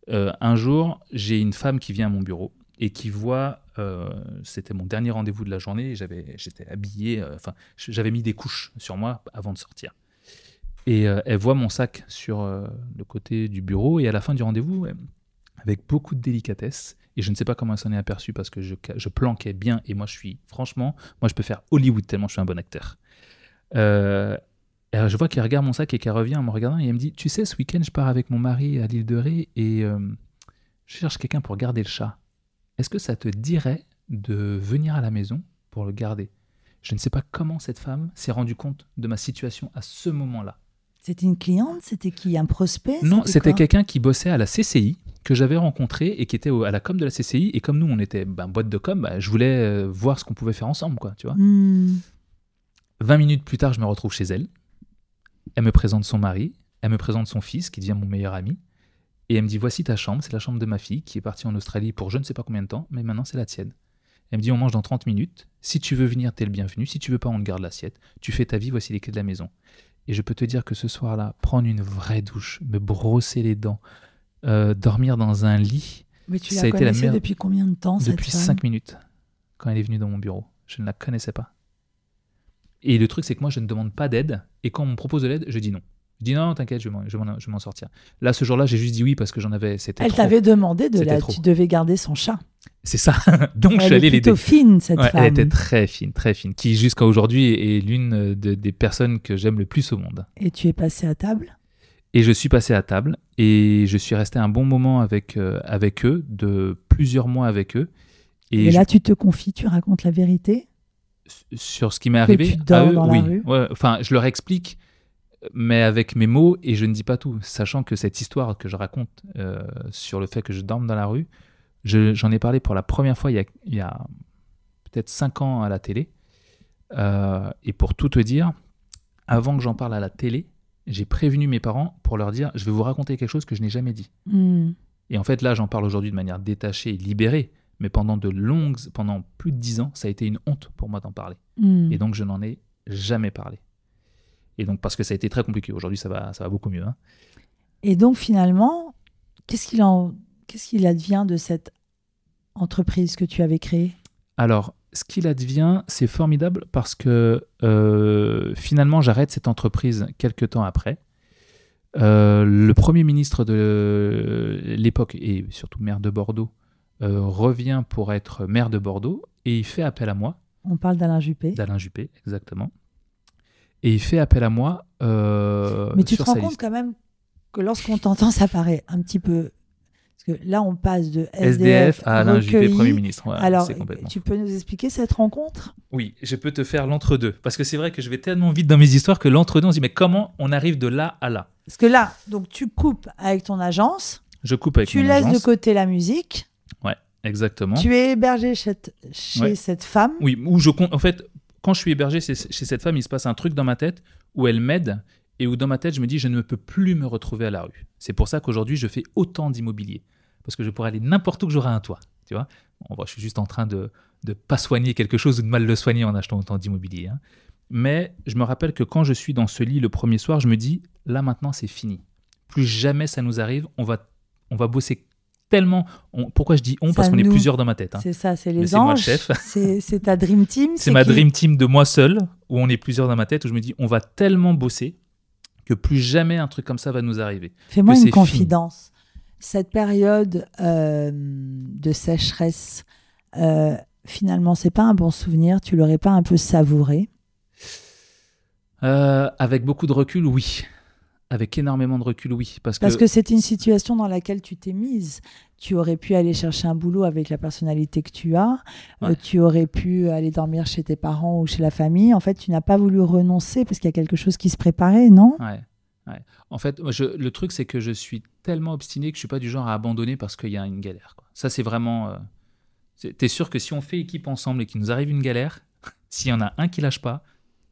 Euh, un jour, j'ai une femme qui vient à mon bureau et qui voit, euh, c'était mon dernier rendez-vous de la journée, j'avais, j'étais habillé, euh, enfin, j'avais mis des couches sur moi avant de sortir. Et elle voit mon sac sur le côté du bureau et à la fin du rendez-vous, avec beaucoup de délicatesse, et je ne sais pas comment elle s'en est aperçue parce que je, je, planquais bien et moi je suis, franchement, moi je peux faire Hollywood tellement je suis un bon acteur. je vois qu'elle regarde mon sac et qu'elle revient en me regardant et elle me dit, tu sais, ce week-end je pars avec mon mari à l'île de Ré et je cherche quelqu'un pour garder le chat. Est-ce que ça te dirait de venir à la maison pour le garder? Je ne sais pas comment cette femme s'est rendue compte de ma situation à ce moment-là. C'était une cliente? C'était qui? Un prospect? Non, c'était quelqu'un qui bossait à la CCI, que j'avais rencontré et qui était à la com de la CCI. Et comme nous, on était ben, boîte de com, bah, je voulais euh, voir ce qu'on pouvait faire ensemble, quoi, tu vois. 20 hmm. minutes plus tard, je me retrouve chez elle. Elle me présente son mari, elle me présente son fils, qui devient mon meilleur ami. Et elle me dit Voici ta chambre, c'est la chambre de ma fille qui est partie en Australie pour je ne sais pas combien de temps, mais maintenant c'est la tienne. Elle me dit On mange dans 30 minutes. Si tu veux venir, t'es le bienvenu. Si tu veux pas, on te garde l'assiette. Tu fais ta vie, voici les clés de la maison. Et je peux te dire que ce soir-là, prendre une vraie douche, me brosser les dents, euh, dormir dans un lit. Mais tu ça a été la meilleure... depuis combien de temps Depuis 5 minutes, quand elle est venue dans mon bureau. Je ne la connaissais pas. Et le truc, c'est que moi, je ne demande pas d'aide. Et quand on me propose de l'aide, je dis non. Je dis non, t'inquiète, je vais m'en sortir. Là, ce jour-là, j'ai juste dit oui parce que j'en avais. Elle t'avait demandé de la. Tu devais garder son chat. C'est ça. Donc je suis allé l'aider. Elle est fine cette femme. Elle était très fine, très fine. Qui jusqu'à aujourd'hui est l'une des personnes que j'aime le plus au monde. Et tu es passé à table? Et je suis passé à table et je suis resté un bon moment avec euh, avec eux, de plusieurs mois avec eux. Et, là, tu te confies, tu racontes la vérité? Sur ce qui m'est arrivé. Tu à eux, dans oui. La rue. enfin, je leur explique mais avec mes mots, et je ne dis pas tout, sachant que cette histoire que je raconte euh, sur le fait que je dorme dans la rue, j'en ai parlé pour la première fois il y a, peut-être 5 ans à la télé. Euh, et pour tout te dire, avant que j'en parle à la télé, j'ai prévenu mes parents pour leur dire je vais vous raconter quelque chose que je n'ai jamais dit. Hmm. Et en fait, là, j'en parle aujourd'hui de manière détachée et libérée, mais pendant de longues, pendant plus de 10 ans, ça a été une honte pour moi d'en parler. Hmm. Et donc, je n'en ai jamais parlé. Et donc, parce que ça a été très compliqué. Aujourd'hui, ça va, ça va beaucoup mieux. Hein. Et donc, finalement, qu'est-ce qu'il en, qu'est-ce qu'il advient de cette entreprise que tu avais créée? Alors, ce qu'il advient, c'est formidable parce que euh, finalement, j'arrête cette entreprise quelques temps après. Euh, le Premier ministre de l'époque, et surtout maire de Bordeaux, euh, revient pour être maire de Bordeaux et il fait appel à moi. On parle d'Alain Juppé. D'Alain Juppé, exactement. Et il fait appel à moi. Mais tu te rends compte quand même que lorsqu'on t'entend, ça paraît un petit peu. Que là, on passe de SDF, à Alain Juppé, Premier ministre. Alors, tu peux nous expliquer cette rencontre? Oui, je peux te faire l'entre-deux. Parce que c'est vrai que je vais tellement vite dans mes histoires que l'entre-deux, on se dit, mais comment on arrive de là à là? Parce que là, donc tu coupes avec ton agence. Je coupe avec tu laisses de côté la musique. Ouais, exactement. Tu es hébergé chez, chez cette femme. Oui, où je compte. En fait, quand je suis hébergé chez, cette femme, il se passe un truc dans ma tête où elle m'aide et où dans ma tête, je me dis, je ne peux plus me retrouver à la rue. C'est pour ça qu'aujourd'hui, je fais autant d'immobilier. Parce que je pourrais aller n'importe où que j'aurai un toit. Tu vois Je suis juste en train de ne pas soigner quelque chose ou de mal le soigner en achetant autant d'immobilier. Hein. Mais je me rappelle que quand je suis dans ce lit le premier soir, je me dis, là maintenant, c'est fini. Plus jamais ça nous arrive, on va, on va bosser tellement. pourquoi je dis on? Parce qu'on est plusieurs dans ma tête. Hein. C'est ça, c'est les anges. C'est ta dream team. C'est ma dream team de moi seul, où on est plusieurs dans ma tête, où je me dis on va tellement bosser que plus jamais un truc comme ça va nous arriver. Fais-moi une confidence. Cette période euh, de sécheresse, euh, finalement, c'est pas un bon souvenir. Tu l'aurais pas un peu savouré? Euh, Avec beaucoup de recul, oui. Avec énormément de recul, oui. Parce, parce que, c'est une situation dans laquelle tu t'es mise. Tu aurais pu aller chercher un boulot avec la personnalité que tu as. Euh, tu aurais pu aller dormir chez tes parents ou chez la famille. En fait, tu n'as pas voulu renoncer parce qu'il y a quelque chose qui se préparait, non? Ouais. En fait, le truc, c'est que je suis tellement obstiné que je suis pas du genre à abandonner parce qu'il y a une galère. Ça, c'est vraiment. Euh... Tu es sûr que si on fait équipe ensemble et qu'il nous arrive une galère, s'il y en a un qui lâche pas,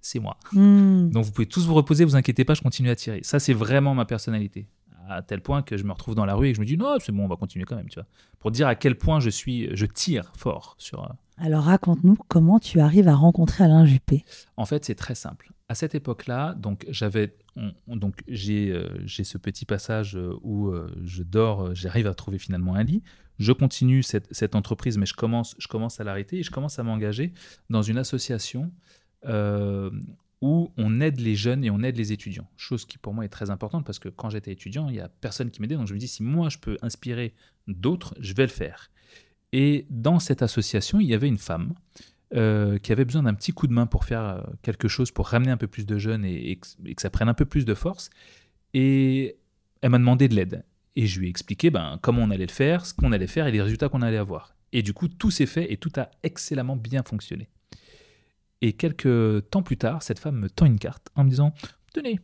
c'est moi. Hmm. Donc vous pouvez tous vous reposer, vous inquiétez pas, je continue à tirer. Ça, c'est vraiment ma personnalité. À tel point que je me retrouve dans la rue et que je me dis non, c'est bon, on va continuer quand même, tu vois. Pour dire à quel point je suis, je tire fort sur. Euh, Alors raconte-nous comment tu arrives à rencontrer Alain Juppé. En fait, c'est très simple. À cette époque-là, donc j'avais, donc j'ai ce petit passage où je dors, j'arrive à trouver finalement un lit. Je continue cette, cette entreprise, mais je commence, je commence à l'arrêter et je commence à m'engager dans une association où on aide les jeunes et on aide les étudiants. Chose qui pour moi est très importante parce que quand j'étais étudiant, il n'y a personne qui m'aidait. Donc je me dis, si moi je peux inspirer d'autres, je vais le faire. Et dans cette association, il y avait une femme euh, qui avait besoin d'un petit coup de main pour faire euh, quelque chose, pour ramener un peu plus de jeunes et, que ça prenne un peu plus de force. Et elle m'a demandé de l'aide. Et je lui ai expliqué ben, comment on allait le faire, ce qu'on allait faire et les résultats qu'on allait avoir. Et du coup, tout s'est fait et tout a excellemment bien fonctionné. Et quelques temps plus tard, cette femme me tend une carte en me disant Tenez,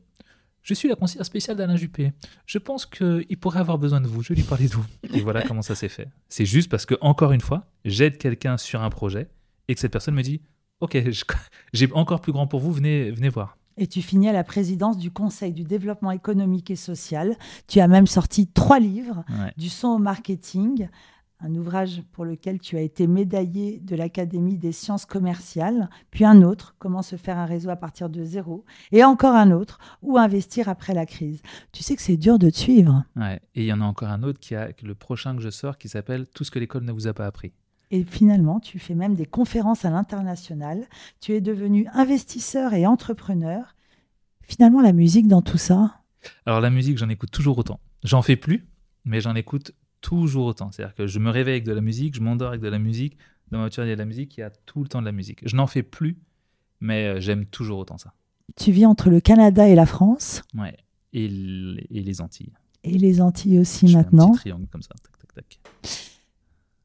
je suis la conseillère spéciale d'Alain Juppé. Je pense qu'il pourrait avoir besoin de vous. Je lui parler de vous. Et voilà comment ça s'est fait. C'est juste parce que, encore une fois, j'aide quelqu'un sur un projet et que cette personne me dit Ok, j'ai encore plus grand pour vous, venez, venez voir. Et tu finis à la présidence du Conseil du développement économique et social. Tu as même sorti trois livres, du son au marketing, un ouvrage pour lequel tu as été médaillé de l'Académie des sciences commerciales, puis un autre, Comment se faire un réseau à partir de zéro, et encore un autre, Où investir après la crise. Tu sais que c'est dur de te suivre. Ouais. Et il y en a encore un autre, qui a, le prochain que je sors, qui s'appelle Tout ce que l'école ne vous a pas appris. Et finalement, tu fais même des conférences à l'international. Tu es devenu investisseur et entrepreneur. Finalement, la musique dans tout ça? Alors la musique, j'en écoute toujours autant. J'en fais plus, mais j'en écoute toujours autant. C'est-à-dire que je me réveille avec de la musique, je m'endors avec de la musique. Dans ma voiture, il y a de la musique, il y a tout le temps de la musique. Je n'en fais plus, mais euh, j'aime toujours autant ça. Tu vis entre le Canada et la France? Ouais, et, les Antilles. Et les Antilles aussi maintenant. Un petit triangle comme ça. Tac, tac, tac.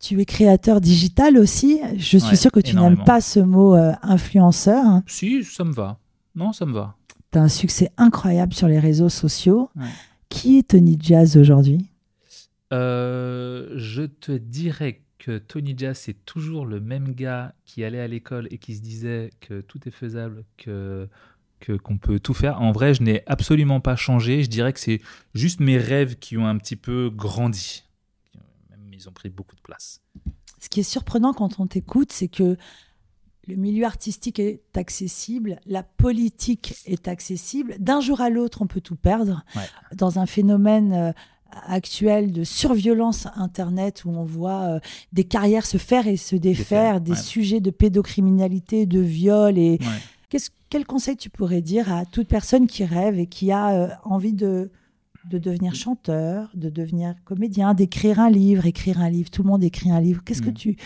Tu es créateur digital aussi. Je suis sûr que tu n'aimes pas ce mot euh, influenceur. Si, ça me va. Non, ça me va. Tu as un succès incroyable sur les réseaux sociaux. Qui est Tony Jazz aujourd'hui? Euh, je te dirais que Tony Jazz, c'est toujours le même gars qui allait à l'école et qui se disait que tout est faisable, que qu'on peut tout faire. En vrai, je n'ai absolument pas changé. Je dirais que c'est juste mes rêves qui ont un petit peu grandi. Ils ont pris beaucoup de place. Ce qui est surprenant quand on t'écoute, c'est que le milieu artistique est accessible, la politique est accessible. D'un jour à l'autre, on peut tout perdre. Dans un phénomène euh, actuelle de surviolence Internet où on voit euh, des carrières se faire et se défaire, des sujets de pédocriminalité, de viol. Et quel conseil tu pourrais dire à toute personne qui rêve et qui a euh, envie de, de devenir chanteur, de devenir comédien, d'écrire un livre, écrire un livre, tout le monde écrit un livre. Qu'est-ce que mm. tu...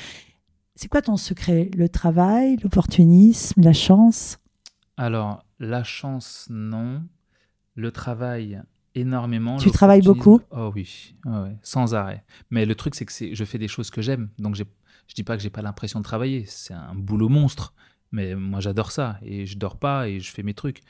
C'est quoi ton secret? Le travail, l'opportunisme, la chance? Alors, la chance, non. Le travail, énormément. Tu travailles beaucoup? Oh oui, sans arrêt. Mais le truc, c'est que je fais des choses que j'aime. Donc, je dis pas que j'ai pas l'impression de travailler. C'est un boulot monstre. Mais moi, j'adore ça. Et je dors pas et je fais mes trucs.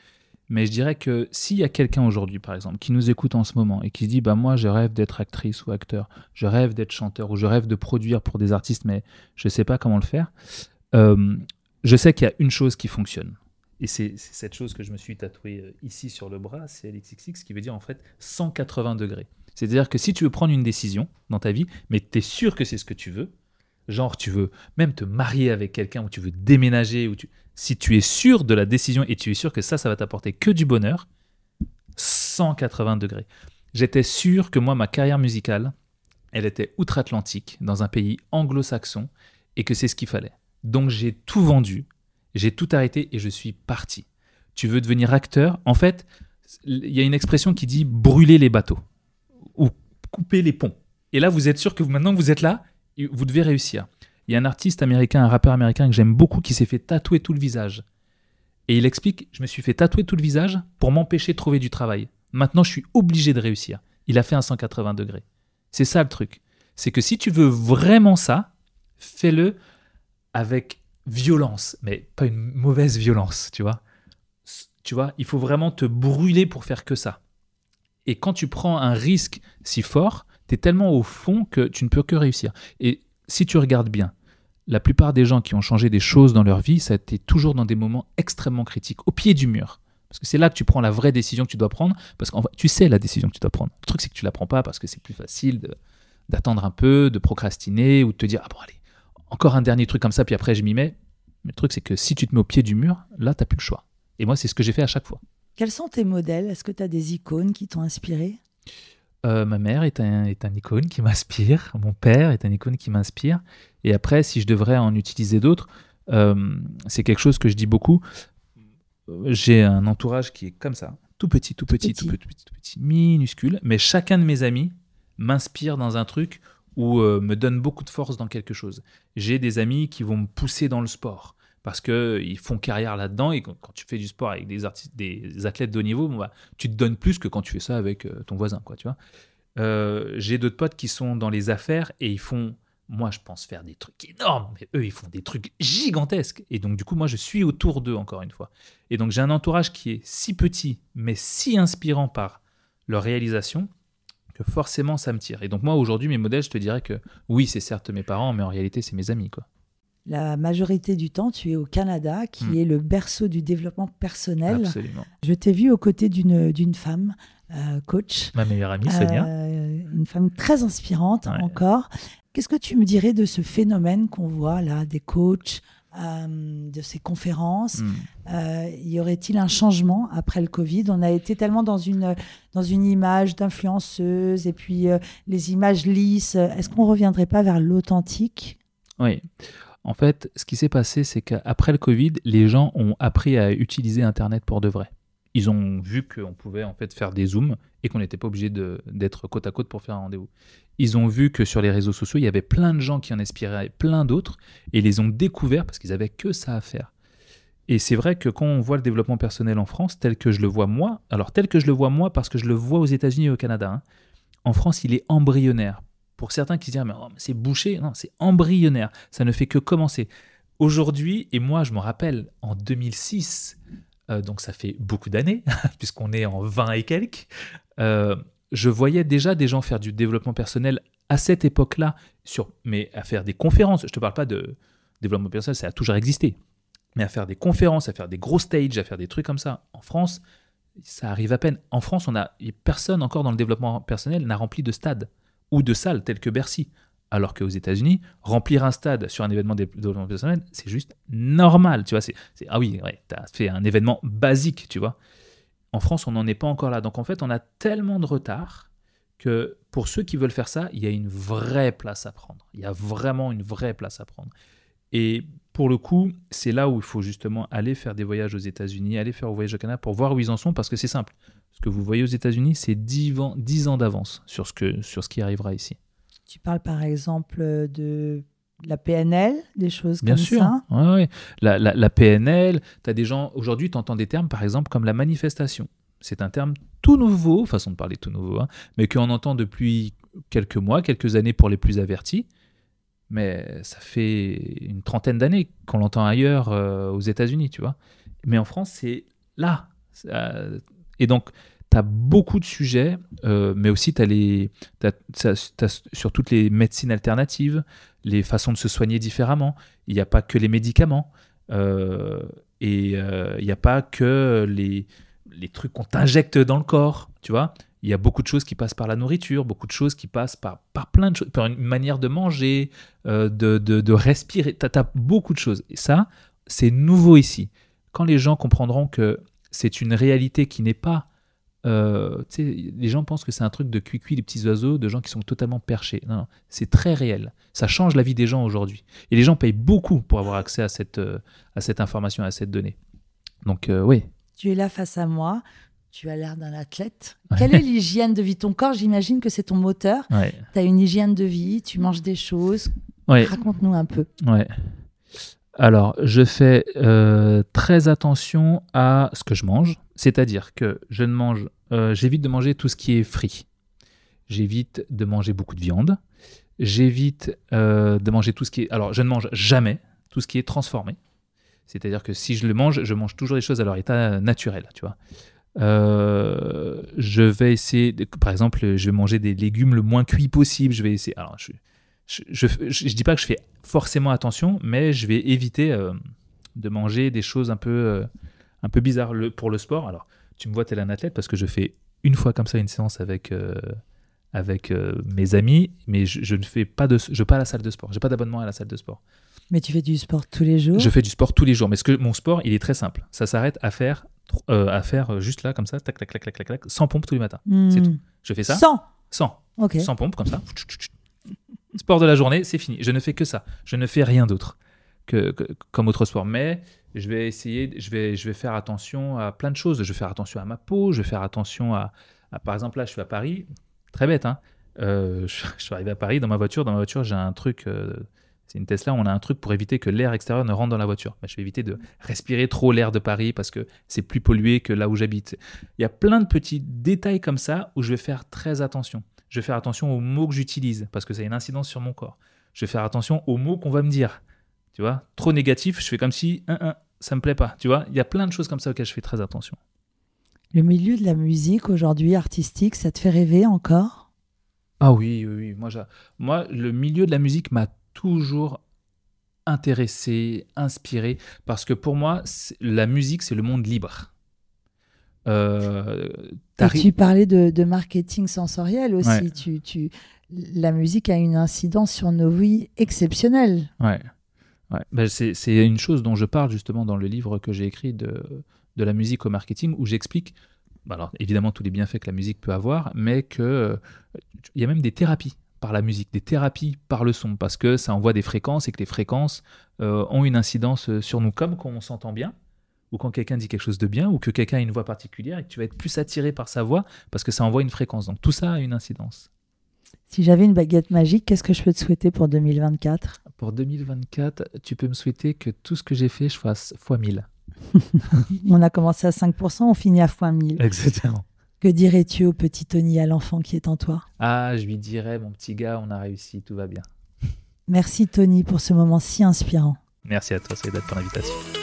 Mais je dirais que s'il y a quelqu'un aujourd'hui, par exemple, qui nous écoute en ce moment et qui se dit bah moi je rêve d'être actrice ou acteur, je rêve d'être chanteur ou je rêve de produire pour des artistes, mais je sais pas comment le faire, euh, je sais qu'il y a une chose qui fonctionne. Et c'est cette chose que je me suis tatoué euh, ici sur le bras, c'est LXXX, qui veut dire en fait 180 degrés. C'est-à-dire que si tu veux prendre une décision dans ta vie, mais tu es sûr que c'est ce que tu veux, genre tu veux même te marier avec quelqu'un ou tu veux déménager, ou tu... si tu es sûr de la décision et tu es sûr que ça, ça va t'apporter que du bonheur, 180 degrés. J'étais sûr que moi, ma carrière musicale, elle était outre-Atlantique, dans un pays anglo-saxon, et que c'est ce qu'il fallait. Donc j'ai tout vendu, j'ai tout arrêté et je suis parti. Tu veux devenir acteur? En fait, il y a une expression qui dit brûler les bateaux ou couper les ponts. Et là, vous êtes sûr que maintenant vous êtes là, vous devez réussir. Il y a un artiste américain, un rappeur américain que j'aime beaucoup qui s'est fait tatouer tout le visage. Et il explique, je me suis fait tatouer tout le visage pour m'empêcher de trouver du travail. Maintenant, je suis obligé de réussir. Il a fait un 180 degrés. C'est ça le truc. C'est que si tu veux vraiment ça, fais-le avec violence, mais pas une mauvaise violence, tu vois. Tu vois, il faut vraiment te brûler pour faire que ça. Et quand tu prends un risque si fort, tu es tellement au fond que tu ne peux que réussir. Et si tu regardes bien, la plupart des gens qui ont changé des choses dans leur vie, ça a été toujours dans des moments extrêmement critiques, au pied du mur. Parce que c'est là que tu prends la vraie décision que tu dois prendre, parce que tu sais la décision que tu dois prendre. Le truc, c'est que tu la prends pas parce que c'est plus facile d'attendre un peu, de procrastiner ou de te dire, ah bon, allez, encore un dernier truc comme ça, puis après je m'y mets. Mais le truc, c'est que si tu te mets au pied du mur, là, tu n'as plus le choix. Et moi, c'est ce que j'ai fait à chaque fois. Quels sont tes modèles? Est-ce que tu as des icônes qui t'ont inspiré? Euh, ma mère est un, est un icône qui m'inspire, mon père est un icône qui m'inspire. Et après, si je devrais en utiliser d'autres, euh, c'est quelque chose que je dis beaucoup. J'ai un entourage qui est comme ça, tout petit, tout, petit, tout petit, tout petit, minuscule. Mais chacun de mes amis m'inspire dans un truc ou euh, me donne beaucoup de force dans quelque chose. J'ai des amis qui vont me pousser dans le sport parce qu'ils font carrière là-dedans et quand, tu fais du sport avec des, athlètes de haut niveau, bah, tu te donnes plus que quand tu fais ça avec euh, ton voisin. Euh, J'ai d'autres potes qui sont dans les affaires et ils font, moi je pense faire des trucs énormes, mais eux ils font des trucs gigantesques. Et donc du coup moi je suis autour d'eux encore une fois. Et donc j'ai un entourage qui est si petit mais si inspirant par leur réalisation que forcément ça me tire. Et donc moi aujourd'hui mes modèles je te dirais que oui c'est certes mes parents mais en réalité c'est mes amis la majorité du temps, tu es au Canada, qui hmm. est le berceau du développement personnel. Absolument. Je t'ai vu aux côtés d'une femme, euh, coach. Ma meilleure amie, Sonia. Euh, une femme très inspirante encore. Qu'est-ce que tu me dirais de ce phénomène qu'on voit là, des coachs, euh, de ces conférences? Hmm. Y aurait-il un changement après le Covid? On a été tellement dans une, dans une image d'influenceuse et puis les images lisses. Est-ce qu'on ne reviendrait pas vers l'authentique? Oui. En fait, ce qui s'est passé, c'est qu'après le Covid, les gens ont appris à utiliser Internet pour de vrai. Ils ont vu qu'on pouvait en fait faire des zooms et qu'on n'était pas obligé d'être côte à côte pour faire un rendez-vous. Ils ont vu que sur les réseaux sociaux, il y avait plein de gens qui en inspiraient plein d'autres et les ont découverts parce qu'ils avaient que ça à faire. Et c'est vrai que quand on voit le développement personnel en France, tel que je le vois moi, alors tel que je le vois moi parce que je le vois aux États-Unis et au Canada, hein, en France, il est embryonnaire pour certains qui se disent, oh, mais c'est bouché, non, c'est embryonnaire, ça ne fait que commencer. Aujourd'hui, et moi je me rappelle, en 2006, euh, donc ça fait beaucoup d'années, puisqu'on est en 20 et quelques, euh, je voyais déjà des gens faire du développement personnel à cette époque-là, sur, mais à faire des conférences. Je ne te parle pas de développement personnel, ça a toujours existé. Mais à faire des conférences, à faire des gros stages, à faire des trucs comme ça. En France, ça arrive à peine. En France, on a personne encore dans le développement personnel n'a rempli de stade ou de salles telles que Bercy. Alors qu'aux États-Unis, remplir un stade sur un événement de personnel, c'est juste normal, tu vois. C'est, ah oui, ouais, tu as fait un événement basique, tu vois. En France, on n'en est pas encore là. Donc en fait, on a tellement de retard que pour ceux qui veulent faire ça, il y a une vraie place à prendre. Il y a vraiment une vraie place à prendre. Et pour le coup, c'est là où il faut justement aller faire des voyages aux États-Unis, aller faire un voyage au Canada pour voir où ils en sont, parce que c'est simple. Ce que vous voyez aux États-Unis, c'est 10 ans, ans d'avance sur, ce que, sur ce qui arrivera ici. Tu parles par exemple de la PNL, des choses Bien comme sûr. ça Ouais, ouais. La, la, la PNL, tu as des gens, aujourd'hui, tu entends des termes par exemple comme la manifestation. C'est un terme tout nouveau, façon de parler tout nouveau, hein, mais qu'on entend depuis quelques mois, quelques années pour les plus avertis. Mais ça fait une trentaine d'années qu'on l'entend ailleurs euh, aux États-Unis, tu vois. Mais en France, c'est là. Et donc, tu as beaucoup de sujets, euh, mais aussi tu as, sur toutes les médecines alternatives, les façons de se soigner différemment. Il n'y a pas que les médicaments. Euh, et euh, il n'y a pas que les, les trucs qu'on t'injecte dans le corps, tu vois. Il y a beaucoup de choses qui passent par la nourriture, beaucoup de choses qui passent par, par plein de choses, par une manière de manger, de, de, de, respirer. Tu as, beaucoup de choses. Et ça, c'est nouveau ici. Quand les gens comprendront que c'est une réalité qui n'est pas. Euh, les gens pensent que c'est un truc de cuicui, les petits oiseaux, de gens qui sont totalement perchés. Non, non c'est très réel. Ça change la vie des gens aujourd'hui. Et les gens payent beaucoup pour avoir accès à cette, euh, à cette information, à cette donnée. Donc, euh, oui. Tu es là face à moi. Tu as l'air d'un athlète. Quelle est l'hygiène de vie Ton corps, j'imagine que c'est ton moteur. Tu as une hygiène de vie, tu manges des choses. Raconte-nous un peu. Ouais. Alors, je fais euh, très attention à ce que je mange, c'est-à-dire que je ne mange, euh, j'évite de manger tout ce qui est frit. J'évite de manger beaucoup de viande. J'évite euh, de manger tout ce qui est. Alors, je ne mange jamais tout ce qui est transformé. C'est-à-dire que si je le mange, je mange toujours les choses à leur état naturel, tu vois. Je vais essayer, par exemple, je vais manger des légumes le moins cuits possible. Je vais essayer. Alors, je, je, je, dis pas que je fais forcément attention, mais je vais éviter euh, de manger des choses un peu, euh, un peu bizarres pour le sport. Alors, tu me vois tel un athlète parce que je fais une fois comme ça une séance avec, euh, avec mes amis, mais je, ne fais pas de, je vais pas à la salle de sport. J'ai pas d'abonnement à la salle de sport. Mais tu fais du sport tous les jours? Je fais du sport tous les jours, mais ce que mon sport, il est très simple. Ça s'arrête à faire euh, à faire juste là, comme ça, tac, tac, tac, tac, tac, tac, sans pompe tous les matins. Hmm. C'est tout. Je fais ça 100 sans. Ok. Sans pompe, comme ça. Sport de la journée, c'est fini. Je ne fais que ça. Je ne fais rien d'autre que, que- comme autre sport. Mais je vais essayer, je vais, je vais faire attention à plein de choses. Je vais faire attention à ma peau, je vais faire attention à, à- par exemple, là, je suis à Paris, très bête, hein. Euh, je, je suis arrivé à Paris dans ma voiture. Dans ma voiture, j'ai un truc, euh, c'est une Tesla, on a un truc pour éviter que l'air extérieur ne rentre dans la voiture. Bah, je vais éviter de respirer trop l'air de Paris parce que c'est plus pollué que là où j'habite. Il y a plein de petits détails comme ça où je vais faire très attention. Je vais faire attention aux mots que j'utilise parce que ça a une incidence sur mon corps. Je vais faire attention aux mots qu'on va me dire. Tu vois, trop négatif, je fais comme si hein, hein, ça me plaît pas. Tu vois, il y a plein de choses comme ça auxquelles je fais très attention. Le milieu de la musique aujourd'hui, artistique, ça te fait rêver encore? Ah oui, oui, oui. Moi, moi, le milieu de la musique m'a toujours intéressé, inspiré, parce que pour moi, la musique, c'est le monde libre. Euh, tu parlais de, de marketing sensoriel aussi. Ouais. Tu, tu, la musique a une incidence sur nos vies exceptionnelle. Ouais. ouais. Ben, c'est, une chose dont je parle justement dans le livre que j'ai écrit de, de la musique au marketing, où j'explique, bah alors évidemment tous les bienfaits que la musique peut avoir, mais que euh, y a même des thérapies par la musique, des thérapies par le son, parce que ça envoie des fréquences et que les fréquences euh, ont une incidence euh, sur nous, comme quand on s'entend bien, ou quand quelqu'un dit quelque chose de bien, ou que quelqu'un a une voix particulière et que tu vas être plus attiré par sa voix parce que ça envoie une fréquence. Donc tout ça a une incidence. Si j'avais une baguette magique, qu'est-ce que je peux te souhaiter pour 2024 Pour 2024, tu peux me souhaiter que tout ce que j'ai fait, je fasse x 1000. On a commencé à 5%, on finit à fois 1000. Exactement. Que dirais-tu au petit Tony, à l'enfant qui est en toi? Ah, je lui dirais, mon petit gars, on a réussi, tout va bien. Merci Tony pour ce moment si inspirant. Merci à toi, Saïda, de ton invitation.